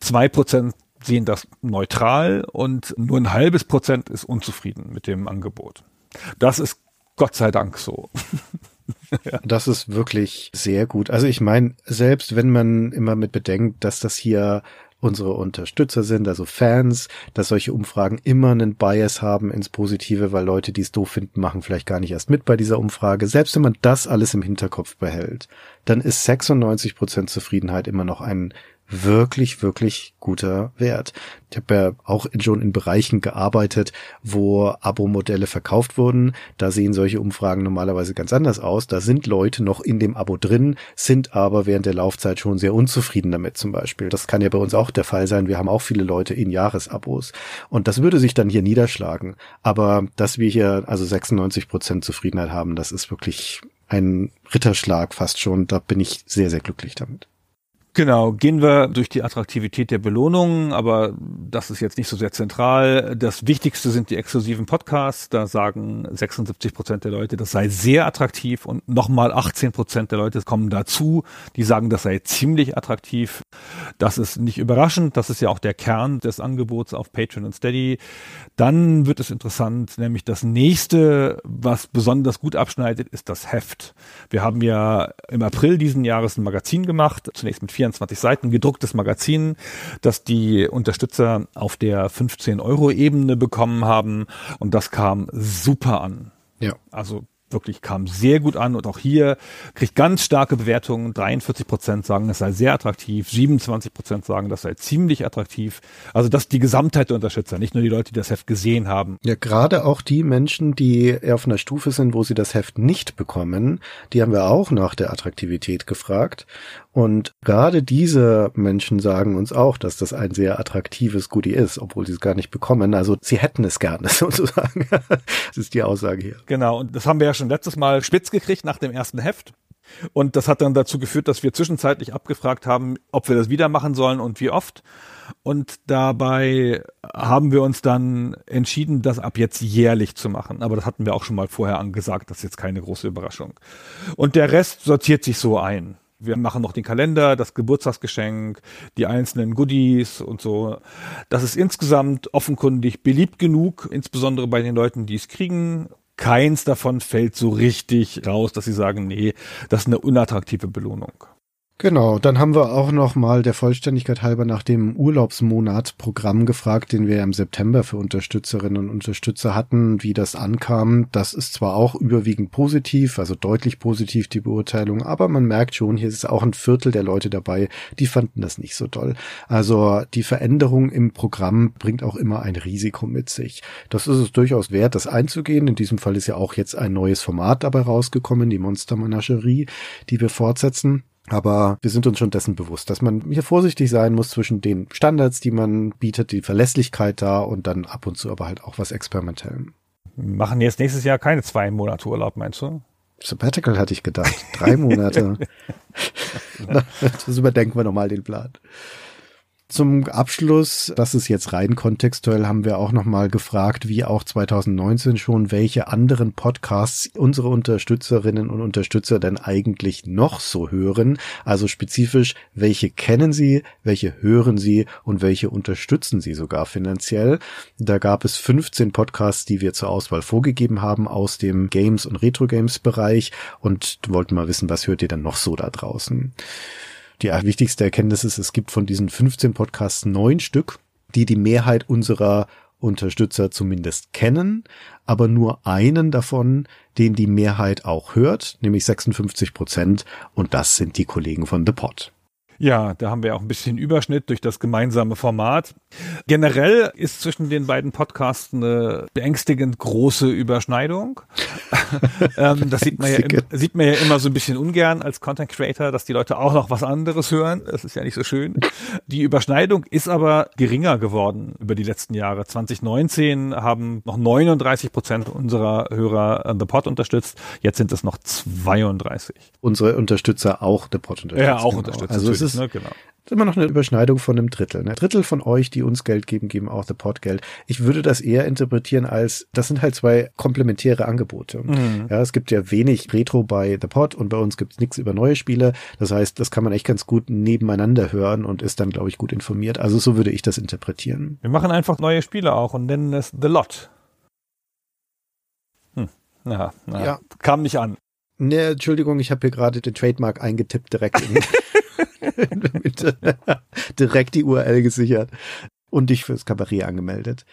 Zwei Prozent sehen das neutral und nur ein halbes Prozent ist unzufrieden mit dem Angebot. Das ist Gott sei Dank so. Das ist wirklich sehr gut. Also ich meine, selbst wenn man immer mit bedenkt, dass das hier unsere Unterstützer sind, also Fans, dass solche Umfragen immer einen Bias haben ins Positive, weil Leute, die es doof finden, machen vielleicht gar nicht erst mit bei dieser Umfrage. Selbst wenn man das alles im Hinterkopf behält, dann ist 96 Prozent Zufriedenheit immer noch ein wirklich, wirklich guter Wert. Ich habe ja auch schon in Bereichen gearbeitet, wo Abo-Modelle verkauft wurden. Da sehen solche Umfragen normalerweise ganz anders aus. Da sind Leute noch in dem Abo drin, sind aber während der Laufzeit schon sehr unzufrieden damit zum Beispiel. Das kann ja bei uns auch der Fall sein. Wir haben auch viele Leute in Jahresabos. Und das würde sich dann hier niederschlagen. Aber dass wir hier also 96 Prozent Zufriedenheit haben, das ist wirklich ein Ritterschlag fast schon. Da bin ich sehr, sehr glücklich damit. Genau, gehen wir durch die Attraktivität der Belohnungen, aber das ist jetzt nicht so sehr zentral. Das Wichtigste sind die exklusiven Podcasts. Da sagen 76 Prozent der Leute, das sei sehr attraktiv und nochmal 18 Prozent der Leute kommen dazu, die sagen, das sei ziemlich attraktiv. Das ist nicht überraschend. Das ist ja auch der Kern des Angebots auf Patreon und Steady. Dann wird es interessant, nämlich das nächste, was besonders gut abschneidet, ist das Heft. Wir haben ja im April diesen Jahres ein Magazin gemacht, zunächst mit vier 24 Seiten gedrucktes Magazin, das die Unterstützer auf der 15 Euro Ebene bekommen haben und das kam super an. Ja. Also wirklich kam sehr gut an und auch hier kriegt ganz starke Bewertungen. 43 Prozent sagen, es sei sehr attraktiv, 27 Prozent sagen, das sei ziemlich attraktiv. Also das ist die Gesamtheit der Unterstützer, nicht nur die Leute, die das Heft gesehen haben. Ja, gerade auch die Menschen, die auf einer Stufe sind, wo sie das Heft nicht bekommen, die haben wir auch nach der Attraktivität gefragt. Und gerade diese Menschen sagen uns auch, dass das ein sehr attraktives Goodie ist, obwohl sie es gar nicht bekommen. Also sie hätten es gerne sozusagen. das ist die Aussage hier. Genau, und das haben wir ja schon letztes Mal spitz gekriegt nach dem ersten Heft. Und das hat dann dazu geführt, dass wir zwischenzeitlich abgefragt haben, ob wir das wieder machen sollen und wie oft. Und dabei haben wir uns dann entschieden, das ab jetzt jährlich zu machen. Aber das hatten wir auch schon mal vorher angesagt. Das ist jetzt keine große Überraschung. Und der Rest sortiert sich so ein. Wir machen noch den Kalender, das Geburtstagsgeschenk, die einzelnen Goodies und so. Das ist insgesamt offenkundig beliebt genug, insbesondere bei den Leuten, die es kriegen. Keins davon fällt so richtig raus, dass sie sagen, nee, das ist eine unattraktive Belohnung. Genau, dann haben wir auch noch mal der Vollständigkeit halber nach dem Urlaubsmonat-Programm gefragt, den wir im September für Unterstützerinnen und Unterstützer hatten, wie das ankam. Das ist zwar auch überwiegend positiv, also deutlich positiv die Beurteilung, aber man merkt schon, hier ist auch ein Viertel der Leute dabei, die fanden das nicht so toll. Also die Veränderung im Programm bringt auch immer ein Risiko mit sich. Das ist es durchaus wert, das einzugehen. In diesem Fall ist ja auch jetzt ein neues Format dabei rausgekommen, die Monstermenagerie, die wir fortsetzen. Aber wir sind uns schon dessen bewusst, dass man hier vorsichtig sein muss zwischen den Standards, die man bietet, die Verlässlichkeit da und dann ab und zu aber halt auch was Experimentellem. Machen jetzt nächstes Jahr keine zwei Monate Urlaub, meinst du? Sabbatical hatte ich gedacht. Drei Monate. das überdenken wir nochmal den Plan. Zum Abschluss, das ist jetzt rein kontextuell, haben wir auch nochmal gefragt, wie auch 2019 schon, welche anderen Podcasts unsere Unterstützerinnen und Unterstützer denn eigentlich noch so hören. Also spezifisch, welche kennen sie, welche hören sie und welche unterstützen sie sogar finanziell. Da gab es 15 Podcasts, die wir zur Auswahl vorgegeben haben aus dem Games- und Retro-Games-Bereich und wollten mal wissen, was hört ihr denn noch so da draußen? Die wichtigste Erkenntnis ist, es gibt von diesen 15 Podcasts neun Stück, die die Mehrheit unserer Unterstützer zumindest kennen, aber nur einen davon, den die Mehrheit auch hört, nämlich 56 Prozent, und das sind die Kollegen von The Pod. Ja, da haben wir auch ein bisschen Überschnitt durch das gemeinsame Format. Generell ist zwischen den beiden Podcasts eine beängstigend große Überschneidung. ähm, das sieht man, ja, sieht man ja immer so ein bisschen ungern als Content Creator, dass die Leute auch noch was anderes hören. Das ist ja nicht so schön. Die Überschneidung ist aber geringer geworden über die letzten Jahre. 2019 haben noch 39 Prozent unserer Hörer The Pod unterstützt. Jetzt sind es noch 32. Unsere Unterstützer auch The Pod unterstützt. Ja, auch genau. unterstützt. Also ist, ne? genau ist immer noch eine Überschneidung von einem Drittel. Ein ne? Drittel von euch, die uns Geld geben, geben auch The Pod Geld. Ich würde das eher interpretieren als, das sind halt zwei komplementäre Angebote. Mhm. Ja, es gibt ja wenig Retro bei The Pod und bei uns gibt es nichts über neue Spiele. Das heißt, das kann man echt ganz gut nebeneinander hören und ist dann, glaube ich, gut informiert. Also so würde ich das interpretieren. Wir machen einfach neue Spiele auch und nennen es The Lot. Hm. Ja, na, ja. kam nicht an. Ne, Entschuldigung, ich habe hier gerade den Trademark eingetippt direkt in, direkt die URL gesichert und dich fürs Kabarett angemeldet.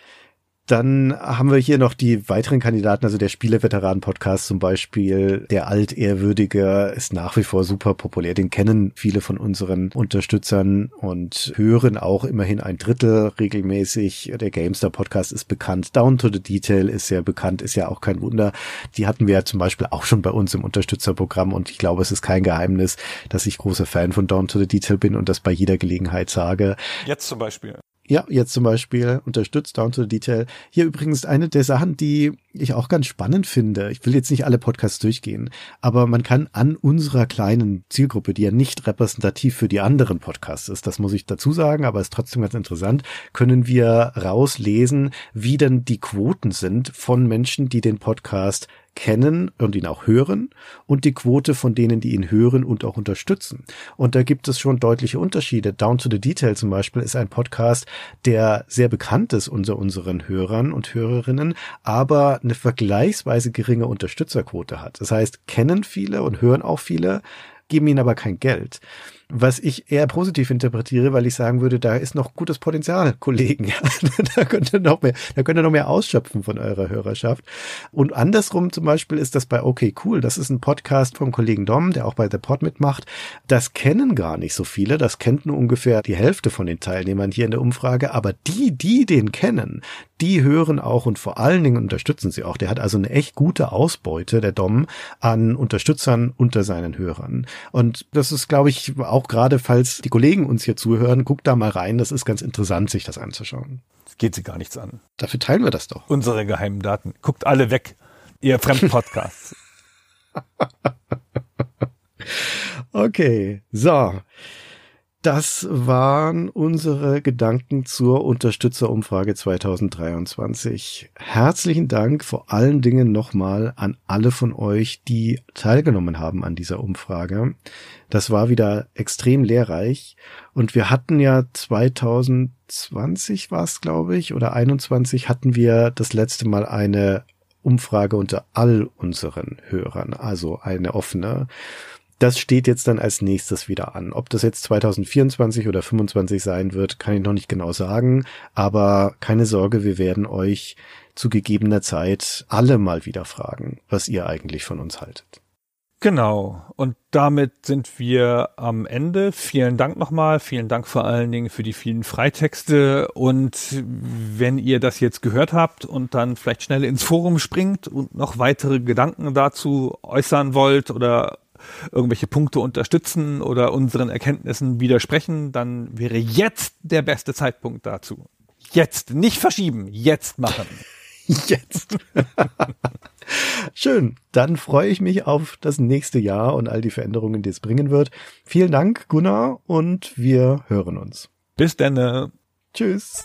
Dann haben wir hier noch die weiteren Kandidaten, also der Spieleveteranen-Podcast zum Beispiel. Der Altehrwürdige ist nach wie vor super populär. Den kennen viele von unseren Unterstützern und hören auch immerhin ein Drittel regelmäßig. Der Gamestar-Podcast ist bekannt. Down to the Detail ist sehr bekannt, ist ja auch kein Wunder. Die hatten wir ja zum Beispiel auch schon bei uns im Unterstützerprogramm und ich glaube, es ist kein Geheimnis, dass ich großer Fan von Down to the Detail bin und das bei jeder Gelegenheit sage. Jetzt zum Beispiel. Ja, jetzt zum Beispiel unterstützt Down to the Detail. Hier übrigens eine der Sachen, die ich auch ganz spannend finde. Ich will jetzt nicht alle Podcasts durchgehen, aber man kann an unserer kleinen Zielgruppe, die ja nicht repräsentativ für die anderen Podcasts ist, das muss ich dazu sagen, aber ist trotzdem ganz interessant, können wir rauslesen, wie denn die Quoten sind von Menschen, die den Podcast kennen und ihn auch hören und die Quote von denen, die ihn hören und auch unterstützen. Und da gibt es schon deutliche Unterschiede. Down to the Detail zum Beispiel ist ein Podcast, der sehr bekannt ist unter unseren Hörern und Hörerinnen, aber eine vergleichsweise geringe Unterstützerquote hat. Das heißt, kennen viele und hören auch viele, geben ihnen aber kein Geld was ich eher positiv interpretiere, weil ich sagen würde, da ist noch gutes Potenzial, Kollegen. da könnt ihr noch mehr, da könnt ihr noch mehr ausschöpfen von eurer Hörerschaft. Und andersrum zum Beispiel ist das bei Okay Cool. Das ist ein Podcast vom Kollegen Dom, der auch bei The Pod mitmacht. Das kennen gar nicht so viele. Das kennt nur ungefähr die Hälfte von den Teilnehmern hier in der Umfrage. Aber die, die den kennen, die hören auch und vor allen Dingen unterstützen sie auch. Der hat also eine echt gute Ausbeute, der Dom, an Unterstützern unter seinen Hörern. Und das ist, glaube ich, auch gerade, falls die Kollegen uns hier zuhören, guckt da mal rein. Das ist ganz interessant, sich das anzuschauen. Das geht sie gar nichts an. Dafür teilen wir das doch. Unsere geheimen Daten. Guckt alle weg, ihr Fremdpodcasts. okay, so. Das waren unsere Gedanken zur Unterstützerumfrage 2023. Herzlichen Dank vor allen Dingen nochmal an alle von euch, die teilgenommen haben an dieser Umfrage. Das war wieder extrem lehrreich und wir hatten ja 2020 war es, glaube ich, oder 21 hatten wir das letzte Mal eine Umfrage unter all unseren Hörern, also eine offene. Das steht jetzt dann als nächstes wieder an. Ob das jetzt 2024 oder 2025 sein wird, kann ich noch nicht genau sagen. Aber keine Sorge, wir werden euch zu gegebener Zeit alle mal wieder fragen, was ihr eigentlich von uns haltet. Genau. Und damit sind wir am Ende. Vielen Dank nochmal. Vielen Dank vor allen Dingen für die vielen Freitexte. Und wenn ihr das jetzt gehört habt und dann vielleicht schnell ins Forum springt und noch weitere Gedanken dazu äußern wollt oder irgendwelche Punkte unterstützen oder unseren Erkenntnissen widersprechen, dann wäre jetzt der beste Zeitpunkt dazu. Jetzt, nicht verschieben, jetzt machen. Jetzt. Schön. Dann freue ich mich auf das nächste Jahr und all die Veränderungen, die es bringen wird. Vielen Dank, Gunnar, und wir hören uns. Bis dann. Tschüss.